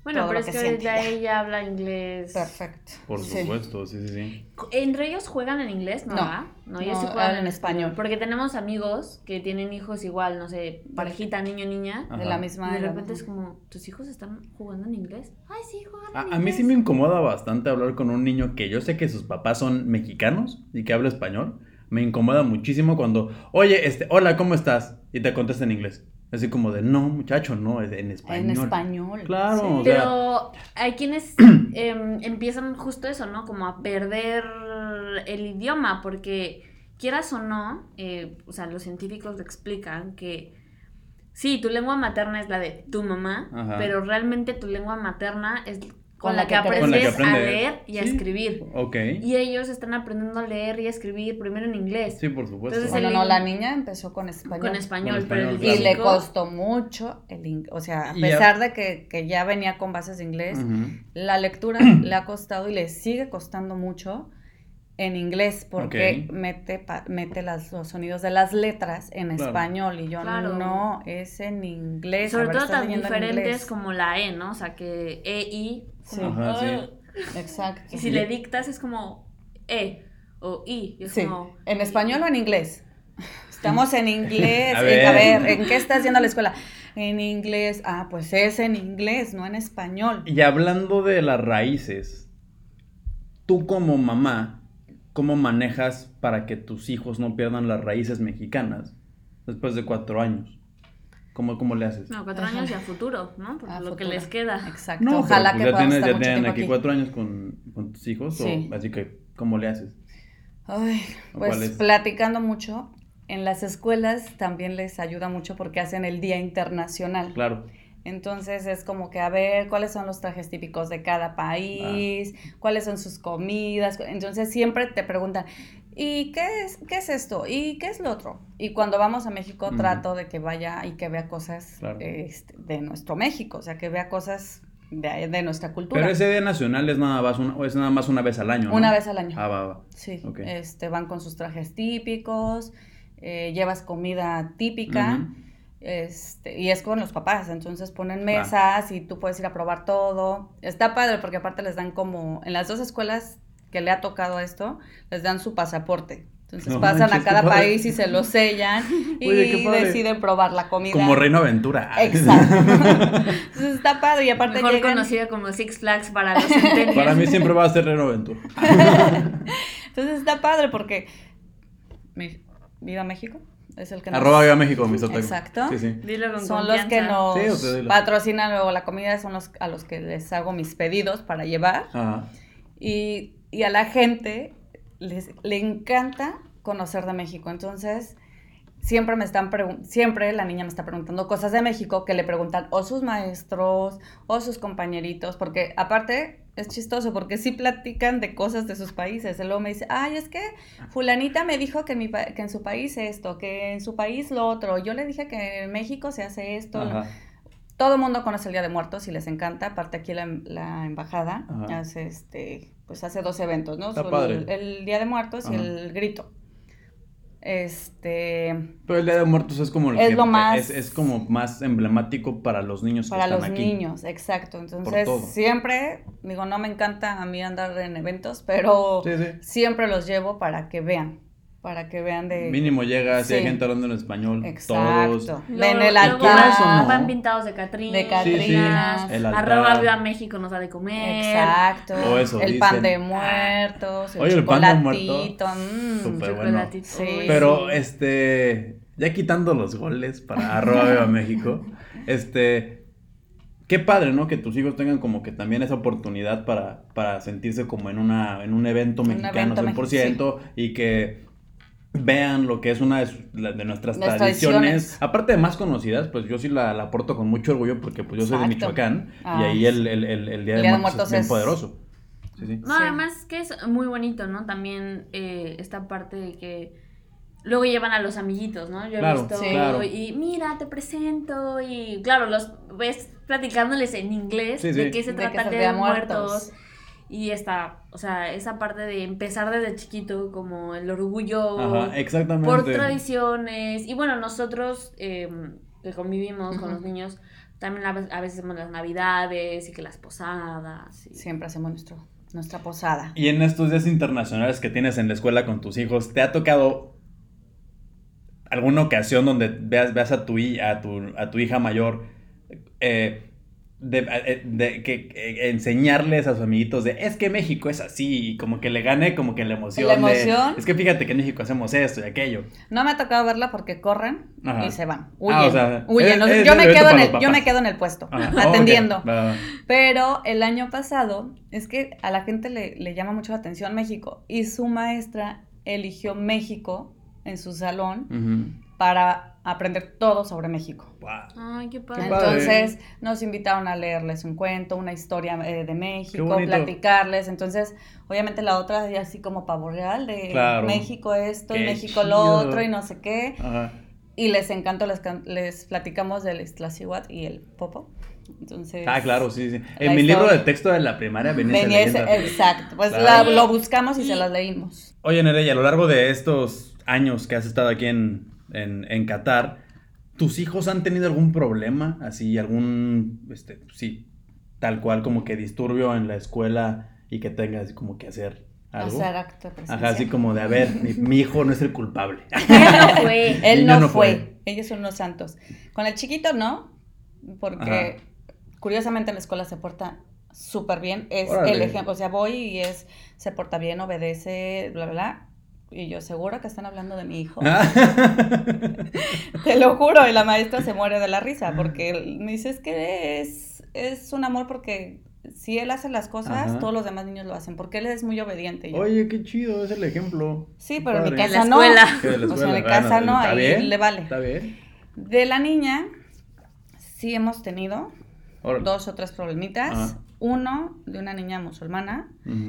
A: Bueno,
C: todo
A: pero
C: lo
A: es
C: que
A: ya. ella habla inglés.
C: Perfecto.
B: Por supuesto, sí, sí, sí.
A: ¿Entre ellos juegan en inglés? No,
C: No.
A: No, ellos
C: No,
A: sí juegan en
C: español.
A: Porque tenemos amigos que tienen hijos igual, no sé, parejita, niño, niña.
B: Ajá.
C: De la misma
A: de
C: edad,
A: repente
C: ¿no?
A: es como, ¿tus hijos están jugando en inglés? Ay, sí, juegan
B: A,
A: en
B: a mí
A: inglés.
B: sí me incomoda bastante hablar con un niño que yo sé que sus papás son mexicanos y que habla español. Me incomoda muchísimo cuando, oye, este, hola, ¿cómo estás? Y te contesta en inglés. Así como de, no, muchacho, no, en español.
C: En español.
B: Claro,
C: sí.
B: o sea-
A: Pero hay quienes em, empiezan justo eso, ¿no? Como a perder el idioma, porque quieras o no, eh, o sea, los científicos lo explican que sí, tu lengua materna es la de tu mamá,
B: Ajá.
A: pero realmente tu lengua materna es con,
C: Con
A: la, que
C: que te-
B: Con la que
A: aprendes a leer y a
B: Sí.
A: escribir.
B: Ok.
A: Y ellos están aprendiendo a leer y a escribir primero en inglés.
B: Sí, por supuesto.
A: Entonces,
C: Bueno,
A: el-
C: no, la niña empezó con español.
A: Con español,
B: Con
A: pero el
B: español,
C: Y le costó mucho el inglés. O sea, a
B: ya-
C: pesar de que, que ya venía con bases de inglés, la lectura le ha costado y le sigue costando mucho en inglés porque
B: Ok.
C: mete, pa- mete las, los sonidos de las letras en
B: Claro.
C: español y yo
A: Claro.
C: no, es en inglés. a
A: Sobre
C: ver,
A: todo tan
C: en
A: diferentes como la E, ¿no? O sea, que E, I.
C: Sí.
A: como,
B: Ajá, sí.
C: Exacto.
A: Y si le dictas es como E o I. y es
C: Sí,
A: como,
C: en español o en inglés. Estamos en inglés.
B: A
C: en-
B: ver.
C: a ver, ¿en qué estás yendo a la escuela? En inglés. Ah, pues es en inglés, no en español.
B: Y hablando de las raíces, tú como mamá, ¿cómo manejas para que tus hijos no pierdan las raíces mexicanas después de cuatro años? ¿Cómo, cómo le haces?
A: No, cuatro
C: Ajá.
A: años y a futuro, ¿no? Por
C: A
A: lo que les queda.
C: Exacto.
B: No,
C: Ojalá
B: pero,
C: que
B: pues, ya tienes,
C: estar
B: ya
C: mucho
B: tienen aquí,
C: aquí.
B: cuatro años con, con tus hijos, o-
C: Sí.
B: así que ¿cómo le haces?
C: Ay,
B: ¿O cuál
C: pues
B: es?
C: platicando mucho. En las escuelas también les ayuda mucho porque hacen el Día Internacional.
B: Claro.
C: Entonces es como que a ver cuáles son los trajes típicos de cada país,
B: Ah.
C: cuáles son sus comidas. Entonces siempre te preguntan, ¿y qué es, qué es esto? ¿Y qué es lo otro? Y cuando vamos a México trato de que vaya y que vea cosas
B: Claro.
C: este, de nuestro México, o sea, que vea cosas de, de nuestra cultura.
B: Pero ese día nacional es nada más una, es nada más una vez al año, ¿no?
C: Una vez al año.
B: Ah, va, va.
C: Sí, este, van con sus trajes típicos, eh, llevas comida típica. Este, y es con los papás, entonces ponen mesas y tú puedes ir a probar todo. Está padre porque aparte les dan como, en las dos escuelas que le ha tocado esto, les dan su pasaporte. Entonces
B: No
C: pasan
B: manches,
C: a cada
B: padre.
C: país y se lo sellan y
B: Oye,
C: deciden probar la comida.
B: Como Reino Aventura.
C: Exacto. Entonces está padre y aparte
A: Mejor
C: llegan-
A: conocido como Six Flags para los centennials.
B: Para mí siempre va a ser Reino Aventura.
C: Entonces está padre porque Viva México es el que nos-
B: Arroba Viva México, mis.
C: Exacto.
B: Sí, sí.
A: Dilo con
C: son los que
A: confianza.
C: nos
B: Sí, dilo.
C: patrocinan luego la comida, son los a los que les hago mis pedidos para llevar.
B: Ajá.
C: Y y a la gente les, le encanta conocer de México. Entonces, siempre me están siempre la niña me está preguntando cosas de México que le preguntan o sus maestros o sus compañeritos, porque aparte es chistoso porque sí platican de cosas de sus países. Luego me dice, ay, es que fulanita me dijo que en, mi que en su país esto, que en su país lo otro. Yo le dije que en México se hace esto. Todo el mundo conoce el Día de Muertos y les encanta. Aparte aquí la, la embajada hace este, pues hace dos eventos, ¿no? El, el, Día de Muertos y el grito. Este.
B: Pero el Día de Muertos es como
C: es lo más.
B: Es, como más emblemático para los niños
C: para que están los niños, exacto. Entonces, siempre, digo, no me encanta a mí andar en eventos, pero siempre los llevo para que vean para que vean de...
B: Mínimo llega, si hay gente hablando en español, Exacto. todos.
C: Ven el altar.
A: No? Van pintados de Catrinas. De Catrinas. Sí, Arroba Viva México nos da de comer.
C: Exacto. O eso El pan de muertos, el Oye, el pan de muertos.
B: Mmm, Súper bueno. Sí. Pero, este, ya quitando los goles para arroba Viva México, este... Qué padre, ¿no? Que tus hijos tengan como que también esa oportunidad para, para sentirse como en, una, en un evento mexicano 100% y que vean lo que es una de, nuestras tradiciones. Aparte de más conocidas, pues yo sí la, aporto con mucho orgullo porque pues yo soy de Michoacán y ah, ahí el, el, el, Día, de, Muertos, es bien poderoso.
A: No, además que es muy bonito, ¿no? También eh, esta parte de que luego llevan a los amiguitos, ¿no? Yo he visto y mira, te presento y claro, los ves platicándoles en inglés de qué se trata de, muertos y esta, o sea, esa parte de empezar desde chiquito, como el orgullo
B: exactamente.
A: por tradiciones. Y bueno, nosotros em, que convivimos con los niños, también a veces hacemos las navidades y que las posadas.
C: Siempre hacemos nuestro, nuestra posada.
B: Y en estos días internacionales que tienes en la escuela con tus hijos, ¿te ha tocado alguna ocasión donde veas, veas a, tu, a, tu, a tu hija mayor? Eh, de, eh, de, que eh, enseñarles a sus amiguitos de es que México es así y como que le gane como que la emoción,
C: la emoción.
B: Es que fíjate que en México hacemos esto y aquello
C: no me ha tocado verla porque corren y se van. Ah, huyen, yo, me quedo en el, yo me quedo en el puesto atendiendo. pero el año pasado es que a la gente le, le llama mucho la atención México y su maestra eligió México en su salón para aprender todo sobre México.
A: Ay, qué padre.
C: Entonces nos invitaron a leerles un cuento, una historia eh, de México, platicarles. Entonces, obviamente la otra así como pavo real de México esto y México lo otro y no sé qué. Y les encantó, les, les platicamos del Iztaccíhuatl y el Popo. Entonces,
B: ah, claro, sí, sí. En mi libro de texto de la primaria venía,
C: venía Exacto, pues lo buscamos y, se las leímos.
B: Oye, Nereya, a lo largo de estos años que has estado aquí en, en, en Qatar, ¿tus hijos han tenido algún problema? Así, algún, este, sí, tal cual como que disturbio en la escuela y que tengas como que hacer algo.
C: Hacer acto
B: Ajá, así como de, a ver, mi, hijo no es el culpable.
C: Él no fue. Él no, fue. Ellos son los santos. Con el chiquito no, porque curiosamente en la escuela se porta súper bien. Es el ejemplo, o sea, voy y es, se porta bien, obedece, bla, bla, bla. Y yo, seguro que están hablando de mi hijo. Ah. Te lo juro, y la maestra se muere de la risa, porque me dice, es que es, es un amor porque si él hace las cosas, todos los demás niños lo hacen, porque él es muy obediente.
B: Oye, qué chido, es el ejemplo.
C: Sí, pero en mi casa no. O sea, en mi casa no, ahí le vale.
B: Está bien.
C: De la niña, sí hemos tenido dos o tres problemitas. Uno de una niña musulmana,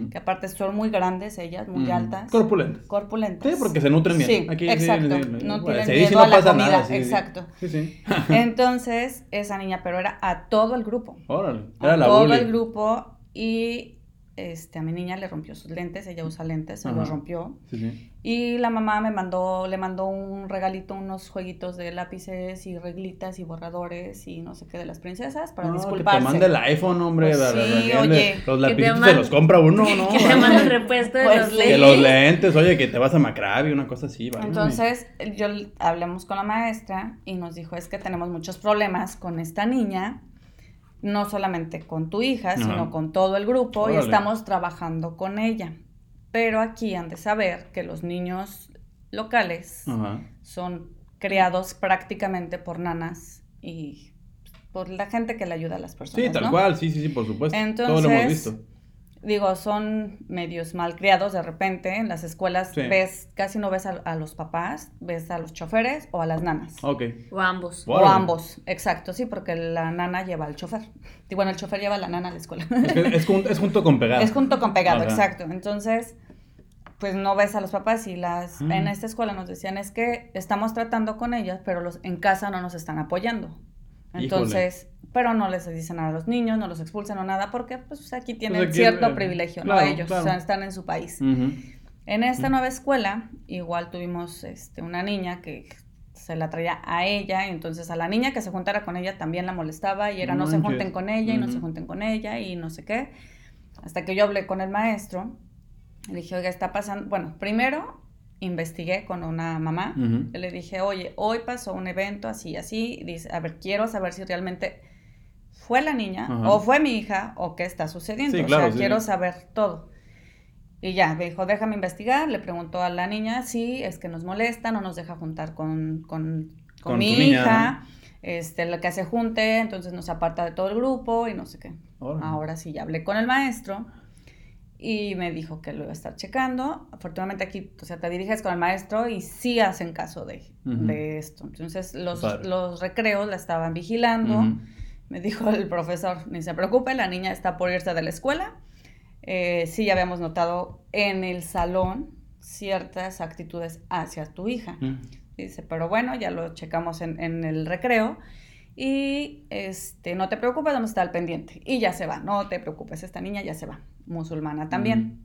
C: que aparte son muy grandes ellas, muy altas.
B: Corpulentas.
C: Corpulentas.
B: Sí, porque se nutren bien.
C: Sí, Aquí, exacto. no tienen miedo a la comida. Nada, exacto.
B: Sí, sí.
C: Entonces, esa niña, pero era a todo el grupo.
B: Órale.
C: Era a todo el grupo y este, a mi niña le rompió sus lentes, ella usa lentes, se los rompió. Y la mamá me mandó, le mandó un regalito, unos jueguitos de lápices y reglitas y borradores y no sé qué de las princesas para no, disculparse.
B: Que te mande el iPhone, hombre.
C: Pues sí, oye.
B: Los lápices se los compra uno, ¿no?
A: Que te mande el repuesto de pues los lentes.
B: Que los lentes, oye, que te vas a Macrabi, una cosa así.
C: Entonces, yo hablamos con la maestra y nos dijo, es que tenemos muchos problemas con esta niña no solamente con tu hija, sino con todo el grupo y estamos trabajando con ella. Pero aquí han de saber que los niños locales son criados prácticamente por nanas y por la gente que le ayuda a las personas.
B: Sí, tal cual, sí, sí, sí, por supuesto. Entonces, Todo lo hemos visto.
C: digo, son medios malcriados de repente. En las escuelas
B: Sí.
C: ves, casi no ves a, a los papás, ves a los choferes o a las nanas.
B: Ok.
A: O ambos.
B: Wow.
C: O
B: Órale.
C: ambos, exacto, sí, porque la nana lleva al chofer. Y bueno, el chofer lleva a la nana a la escuela.
B: Es, que es, jun- es junto con pegado.
C: Es junto con pegado,
B: Ajá.
C: exacto. Entonces, pues no ves a los papás y las
B: Mm.
C: en esta escuela nos decían es que estamos tratando con ellas, pero los en casa no nos están apoyando. Entonces, pero no les dicen nada a los niños, no los expulsan o nada, porque pues aquí tienen
B: aquí,
C: cierto
B: eh,
C: privilegio,
B: claro,
C: no ellos,
B: claro.
C: o sea, están en su país. En esta
B: Mm.
C: nueva escuela, igual tuvimos este, una niña que se la traía a ella, y entonces a la niña que se juntara con ella también la molestaba y era no se junten con ella y no se junten con ella y no sé qué. Hasta que yo hablé con el maestro, le dije, oiga, está pasando, bueno, primero investigué con una mamá,
B: Ujú.
C: le dije, oye, hoy pasó un evento así y así, dice, a ver, quiero saber si realmente fue la niña
B: Ajá.
C: o fue mi hija o qué está sucediendo,
B: Sí,
C: o
B: claro,
C: sea,
B: sí,
C: quiero
B: sí.
C: saber todo. Y ya, me dijo, déjame investigar, le preguntó a la niña, sí, es que nos molesta, no nos deja juntar con, con, con
B: Con
C: mi
B: tu niña,
C: hija, este, la que se junte, entonces nos aparta de todo el grupo y no sé qué. Ahora sí, ya hablé con el maestro y me dijo que lo iba a estar checando. Afortunadamente aquí, o sea, te diriges con el maestro y sí hacen caso de, de esto. Entonces los, los recreos la estaban vigilando. Me dijo el profesor, ni se preocupe, la niña está por irse de la escuela. Eh, sí, ya habíamos notado en el salón ciertas actitudes hacia tu hija. Dice, pero bueno, ya lo checamos en, en el recreo. Y este, no te preocupes, vamos a estar al pendiente. Y ya se va, no te preocupes, esta niña ya se va. Musulmana también.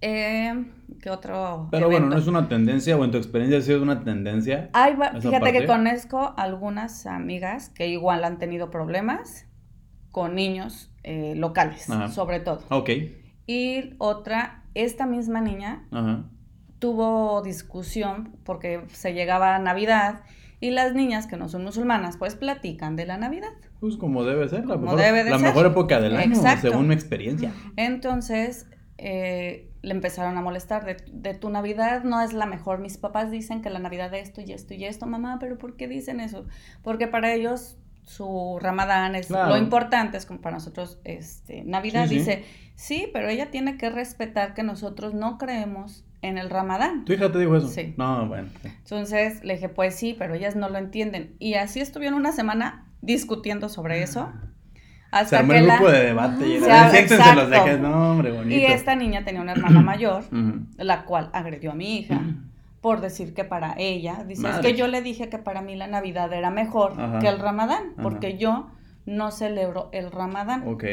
C: Eh, ¿Qué otro?
B: Pero bueno, no es una tendencia, o en tu experiencia ha sido una tendencia.
C: Ay, fíjate que conozco algunas amigas que igual han tenido problemas con niños eh, locales,
B: Ajá.
C: sobre todo.
B: Ok.
C: Y otra, esta misma niña
B: Ajá.
C: tuvo discusión porque se llegaba a Navidad y las niñas que no son musulmanas pues platican de la Navidad.
B: Pues como debe ser, la,
C: Como
B: mejor,
C: debe de
B: la
C: ser.
B: mejor época del año,
C: Exacto.
B: según mi experiencia.
C: Entonces eh, le empezaron a molestar de, de tu Navidad no es la mejor. Mis papás dicen que la Navidad de esto y esto y esto, mamá, pero ¿por qué dicen eso? Porque para ellos su Ramadán es
B: Claro.
C: lo importante, es como para nosotros este, Navidad.
B: Sí, sí.
C: Dice, sí, pero ella tiene que respetar que nosotros no creemos en el Ramadán.
B: ¿Tu hija te dijo eso?
C: Sí.
B: No, bueno.
C: Entonces le dije, pues sí, pero ellas no lo entienden. Y así estuvieron una semana discutiendo sobre eso.
B: Se
C: Hasta
B: armó
C: que
B: el
C: la...
B: grupo de debate y
C: Se
B: era, los dejes. No, hombre, bonito.
C: Y esta niña tenía una hermana mayor, la cual agredió a mi hija por decir que para ella, dice, es que yo le dije que para mí la Navidad era mejor
B: Ajá.
C: que el Ramadán,
B: Ajá.
C: porque yo no celebro el Ramadán.
B: Ok.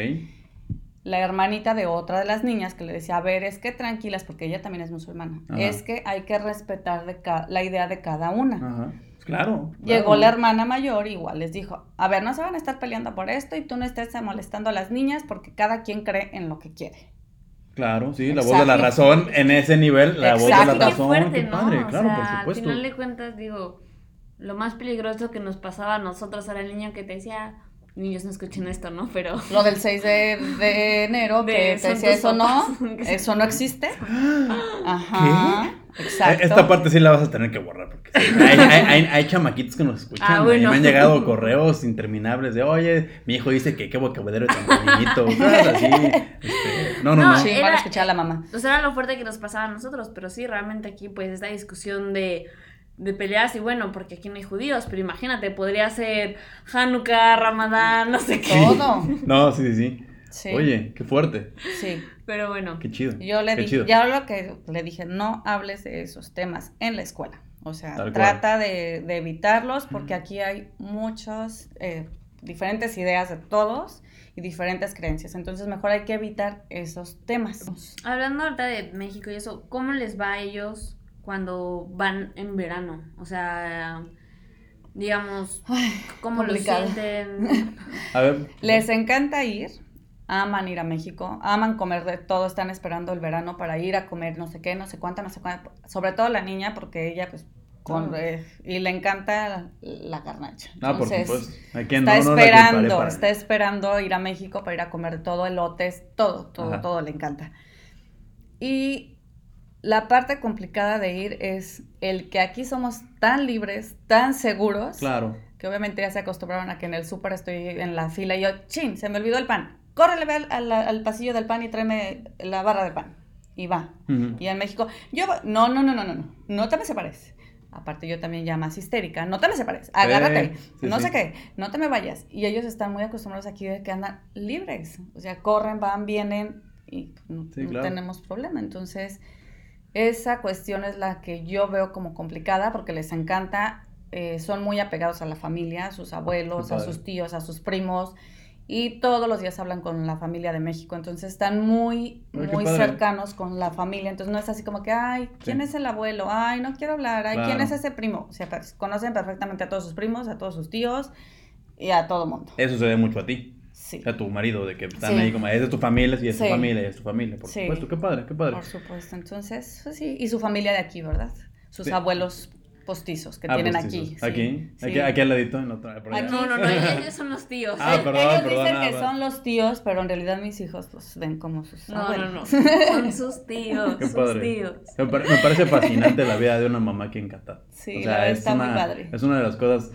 C: La hermanita de otra de las niñas que le decía, a ver, es que tranquilas, porque ella también es musulmana,
B: Ajá.
C: es que hay que respetar de la idea de cada una.
B: Ajá. Pues Claro.
C: Llegó la hermana mayor, igual les dijo, a ver, no se van a estar peleando por esto y tú no estés molestando a las niñas porque cada quien cree en lo que quiere.
B: Claro, sí, la voz de la razón en ese nivel, la voz de la.
A: Qué
B: razón.
A: fuerte,
B: qué
A: ¿no? O
B: claro,
A: sea,
B: por supuesto.
A: Al final de cuentas, digo, lo más peligroso que nos pasaba a nosotros era el niño que te decía, niños no escuchen esto, ¿no? Pero
C: Lo del 6 de, de enero,
A: De
C: que te decía eso no, eso no existe. Ajá, exacto.
B: Eh, Esta parte sí la vas a tener que borrar porque sí, hay, hay, hay- hay chamaquitos que nos escuchan.
A: Ah,
B: y
A: bueno.
B: me han llegado correos interminables de, oye, mi hijo dice que qué vocabulario tan bonito. cosas así. Este, no, no, no.
A: No,
C: Sí,
A: era-
C: van a escuchar a la mamá.
A: O sea, era lo fuerte que nos pasaba a nosotros, pero sí, realmente aquí, pues, esta discusión de, de peleas, y bueno, porque aquí no hay judíos, pero imagínate, podría ser Hanukkah, Ramadán, no sé qué.
C: Todo.
B: No, sí, sí, sí.
C: Sí.
B: Oye, qué fuerte.
C: Sí.
A: Pero bueno,
B: Qué chido.
C: Yo le
B: qué
C: dije,
B: chido.
C: ya lo que le dije, no hables de esos temas en la escuela. O sea,
B: Tal
C: trata de, de evitarlos porque aquí hay muchas eh, diferentes ideas de todos y diferentes creencias. Entonces, mejor hay que evitar esos temas.
A: hablando ahorita de México y eso, ¿cómo les va a ellos cuando van en verano? O sea, digamos, ¿cómo lo sienten?
B: A ver.
C: Les encanta ir, aman ir a México, aman comer de todo, están esperando el verano para ir a comer no sé qué, no sé cuánta, no sé cuánta. Sobre todo la niña, porque ella, pues, con, eh, y le encanta la, garnacha.
B: Ah, por
C: Entonces,
B: supuesto. ¿A quién
C: Está
B: no, no
C: esperando,
B: para-
C: está esperando ir a México para ir a comer todo, elotes, todo, todo,
B: Ajá.
C: todo le encanta. Y la parte complicada de ir es el que aquí somos tan libres, tan seguros,
B: Claro.
C: que obviamente ya se acostumbraron a que en el súper estoy en la fila y yo, chin, se me olvidó el pan. córrele ve al, al- al pasillo del pan y tráeme la barra de pan. Y va. Y en México, yo, no, no, no, no, no, no, no te me separes. Aparte yo también ya más histérica, no te me separes, agárrate,
B: sí,
C: no
B: sí.
C: sé qué, no te me vayas. Y ellos están muy acostumbrados aquí de que andan libres, o sea, corren, van, vienen y no,
B: Sí,
C: no tenemos problema. Entonces, esa cuestión es la que yo veo como complicada porque les encanta, eh, son muy apegados a la familia, a sus abuelos, a sus tíos, a sus primos. Y todos los días hablan con la familia de México, entonces están muy,
B: Ay,
C: muy cercanos con la familia, entonces no es así como que, ay, ¿quién
B: Sí.
C: es el abuelo? Ay, no quiero hablar, ay, ¿quién es ese primo? O sea, conocen perfectamente a todos sus primos, a todos sus tíos y a todo mundo.
B: Eso se ve mucho a ti,
C: Sí,
B: a tu marido, de que están
C: Sí.
B: ahí como, es de tu familia, y es tu
C: Sí.
B: familia, y es tu familia, por
C: Sí.
B: supuesto. Qué padre, qué padre.
C: por supuesto. Entonces, pues sí, y su familia de aquí, ¿verdad? Sus
B: Sí.
C: abuelos postizos que
B: Ah,
C: tienen
B: postizos.
C: aquí. sí,
B: Aquí,
C: sí.
B: aquí, aquí al ladito, en otra, por allá.
A: No, no, no, ellos son los tíos.
B: Ah, perdón,
C: Ellos
B: perdón,
C: dicen
B: nada
C: que
B: más.
C: son los tíos, pero en realidad mis hijos los ven como sus
A: No, no,
C: abuelos.
A: no. Son sus tíos.
B: Qué
A: sus
B: padre.
A: tíos.
B: Me, pare- me parece fascinante la vida de una mamá aquí en Qatar.
C: Sí, la verdad está muy padre.
B: Es una de las cosas,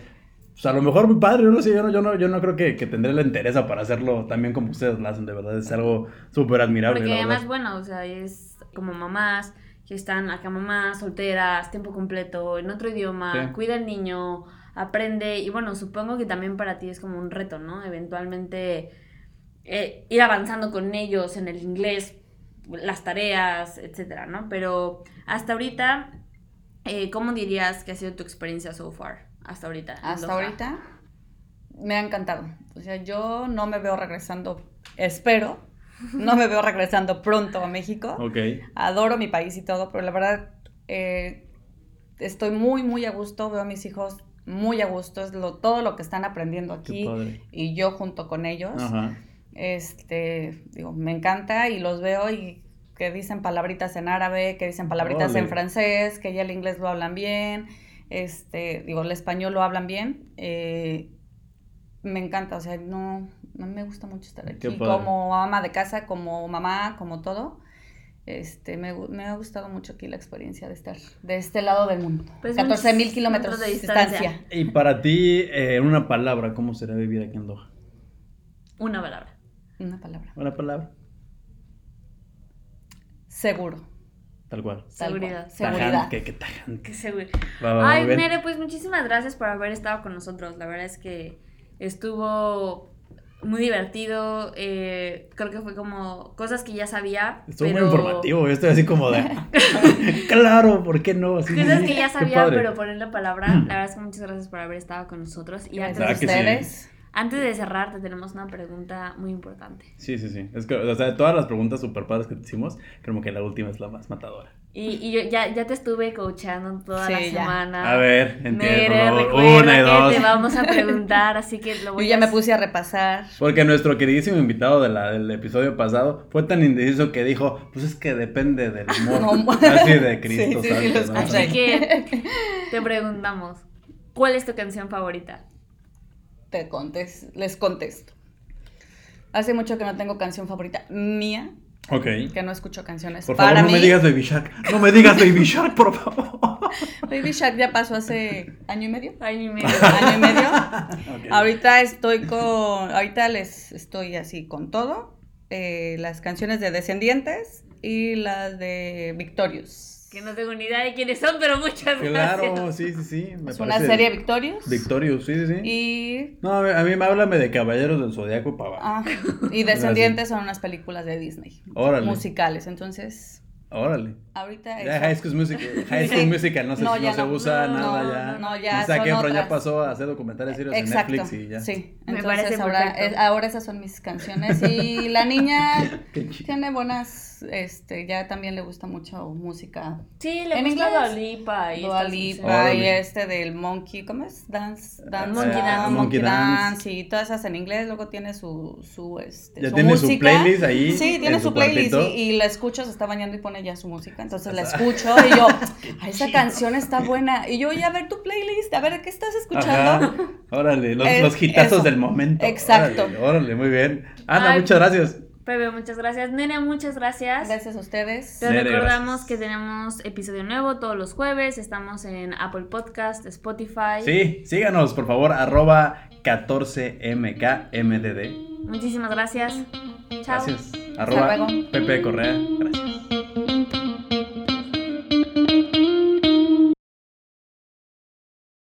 B: pues a lo mejor muy padre, yo no sé, yo no, yo no, yo no creo que, que tendré la interés para hacerlo también como ustedes lo hacen, de verdad, es algo súper admirable.
A: Porque además, bueno, o sea, es como mamás que están acá mamás, solteras, tiempo completo, en otro idioma,
B: Sí.
A: cuida al niño, aprende, y bueno, supongo que también para ti es como un reto, ¿no? Eventualmente eh, ir avanzando con ellos en el inglés, las tareas, etcétera, ¿no? Pero hasta ahorita, eh, ¿cómo dirías que ha sido tu experiencia so far? Hasta ahorita.
C: Hasta
A: Doha?
C: ahorita me ha encantado. O sea, yo no me veo regresando, espero, no me veo regresando pronto a México.
B: Ok,
C: Adoro mi país y todo, pero la verdad eh, estoy muy, muy a gusto. Veo a mis hijos muy a gusto. Es lo, todo lo que están aprendiendo aquí y yo junto con ellos.
B: Ajá.
C: Este, digo, me encanta y los veo y que dicen palabritas en árabe, que dicen palabritas en francés, que ya el inglés lo hablan bien, este, digo, el español lo hablan bien. eh, me encanta, o sea, no, no me gusta mucho estar aquí como ama de casa, como mamá, como todo. Este, me, me ha gustado mucho aquí la experiencia de estar de este lado del mundo.
A: Pues
C: 14 mil kilómetros de
A: distancia.
C: distancia.
B: Y para ti, eh, en una palabra, ¿cómo será vivir aquí en Doha?
A: Una palabra.
C: Una palabra.
B: Una palabra,
C: Seguro.
B: Tal cual.
C: tal cual.
A: Seguridad.
C: Seguridad.
B: Qué tajante.
A: Qué seguro.
B: Va, va, va,
A: Ay. Mere, pues muchísimas gracias por haber estado con nosotros. La verdad es que estuvo muy divertido. eh, creo que fue como cosas que ya sabía.
B: Estuvo
A: pero...
B: muy informativo, yo estoy así como de... claro, ¿por qué no?
A: Cosas
B: sí.
A: que ya
B: Qué
A: sabía, pero poner la palabra. La verdad es que muchas gracias por haber estado con nosotros. Y antes,
B: ¿Verdad
C: Gracias a
B: que sí?
A: Antes de cerrar, te tenemos una pregunta muy importante.
B: Sí, sí, sí. Es que, o sea, de todas las preguntas super padres que te hicimos, creo que la última es la más matadora.
A: Y, y yo ya, ya te estuve coachando toda
C: Sí,
A: la
C: ya.
A: semana.
B: A ver, entiendo, Una y dos.
A: te vamos a preguntar, así que lo
C: Yo
A: voy
C: ya
A: a
C: me puse a repasar.
B: Porque nuestro queridísimo invitado de la, del episodio pasado fue tan indeciso que dijo, pues es que depende del humor. Así de Cristo
C: Sí,
B: ¿no?
A: Así que te preguntamos, ¿cuál es tu canción favorita?
C: Te contes, les contesto. Hace mucho que no tengo canción favorita mía,
B: Ok.
C: que no escucho canciones
B: Por
C: para
B: favor, no
C: mí.
B: me digas Baby Shark. No me digas Baby Shark, por favor.
C: Baby Shark ya pasó hace año y medio.
A: Ay, ni medio.
C: Año y medio. Ahorita estoy con, ahorita les estoy así con todo. Eh, las canciones de Descendientes y las de Victorious.
A: Que no tengo ni idea de quiénes son, pero muchas gracias.
B: Claro, sí, sí, sí. me
C: Es una serie Victorious.
B: Victorious, sí, sí, sí.
C: Y,
B: No, a mí, a mí me háblame de Caballeros del Zodiaco para abajo.
C: ah, y Descendientes son unas películas de Disney.
B: Órale.
C: Musicales. Entonces,
B: Órale.
C: ahorita
B: Ya
C: eso.
B: High School Musical, High School. Musical no, se,
C: No,
B: no,
C: ya
B: se
C: no.
B: usa
C: No,
B: nada
C: no,
B: ya.
C: no, ya
B: Zac Efron ya pasó a hacer documentales serios
C: Exacto.
B: en Netflix y ya.
C: Sí.
A: Me
C: Entonces
A: parece
C: ahora, es- ahora esas son mis canciones. Y la niña
B: Qué chido.
C: tiene buenas, este, ya también le gusta mucho música.
A: Sí, le
C: En
A: gusta
C: inglés.
A: Dua Lipa y
C: y este del Monkey, ¿cómo es? Dance, Dance,
A: Monkey
C: ah,
A: Dance.
C: Monkey
B: Monkey Dance.
C: Dance y todas esas en inglés. Luego tiene su, su, este,
B: Ya
C: su
B: tiene su
C: música.
B: playlist ahí
C: Sí, tiene
B: en
C: su
B: su
C: playlist y, y la escucho, se está bañando y pone ya su música. Entonces la escucho y yo, "Ay, esa canción está buena. Y yo, oye, a ver tu playlist, a ver qué estás escuchando.
B: Ajá. Órale, los,
C: Es-
B: los hitazos
C: eso.
B: del momento.
C: Exacto.
B: Órale, órale, muy bien. Ana,
A: Ay.
B: muchas gracias.
A: Pepe, muchas gracias. Nene, muchas gracias.
C: Gracias a ustedes.
A: Te
B: Nere,
A: recordamos
B: gracias.
A: que tenemos episodio nuevo todos los jueves. Estamos en Apple Podcast, Spotify.
B: Sí, síganos, por favor, arroba 14mkmdd.
A: Muchísimas gracias. Chao.
B: Gracias. Arroba
C: luego.
B: Pepe Correa. Gracias.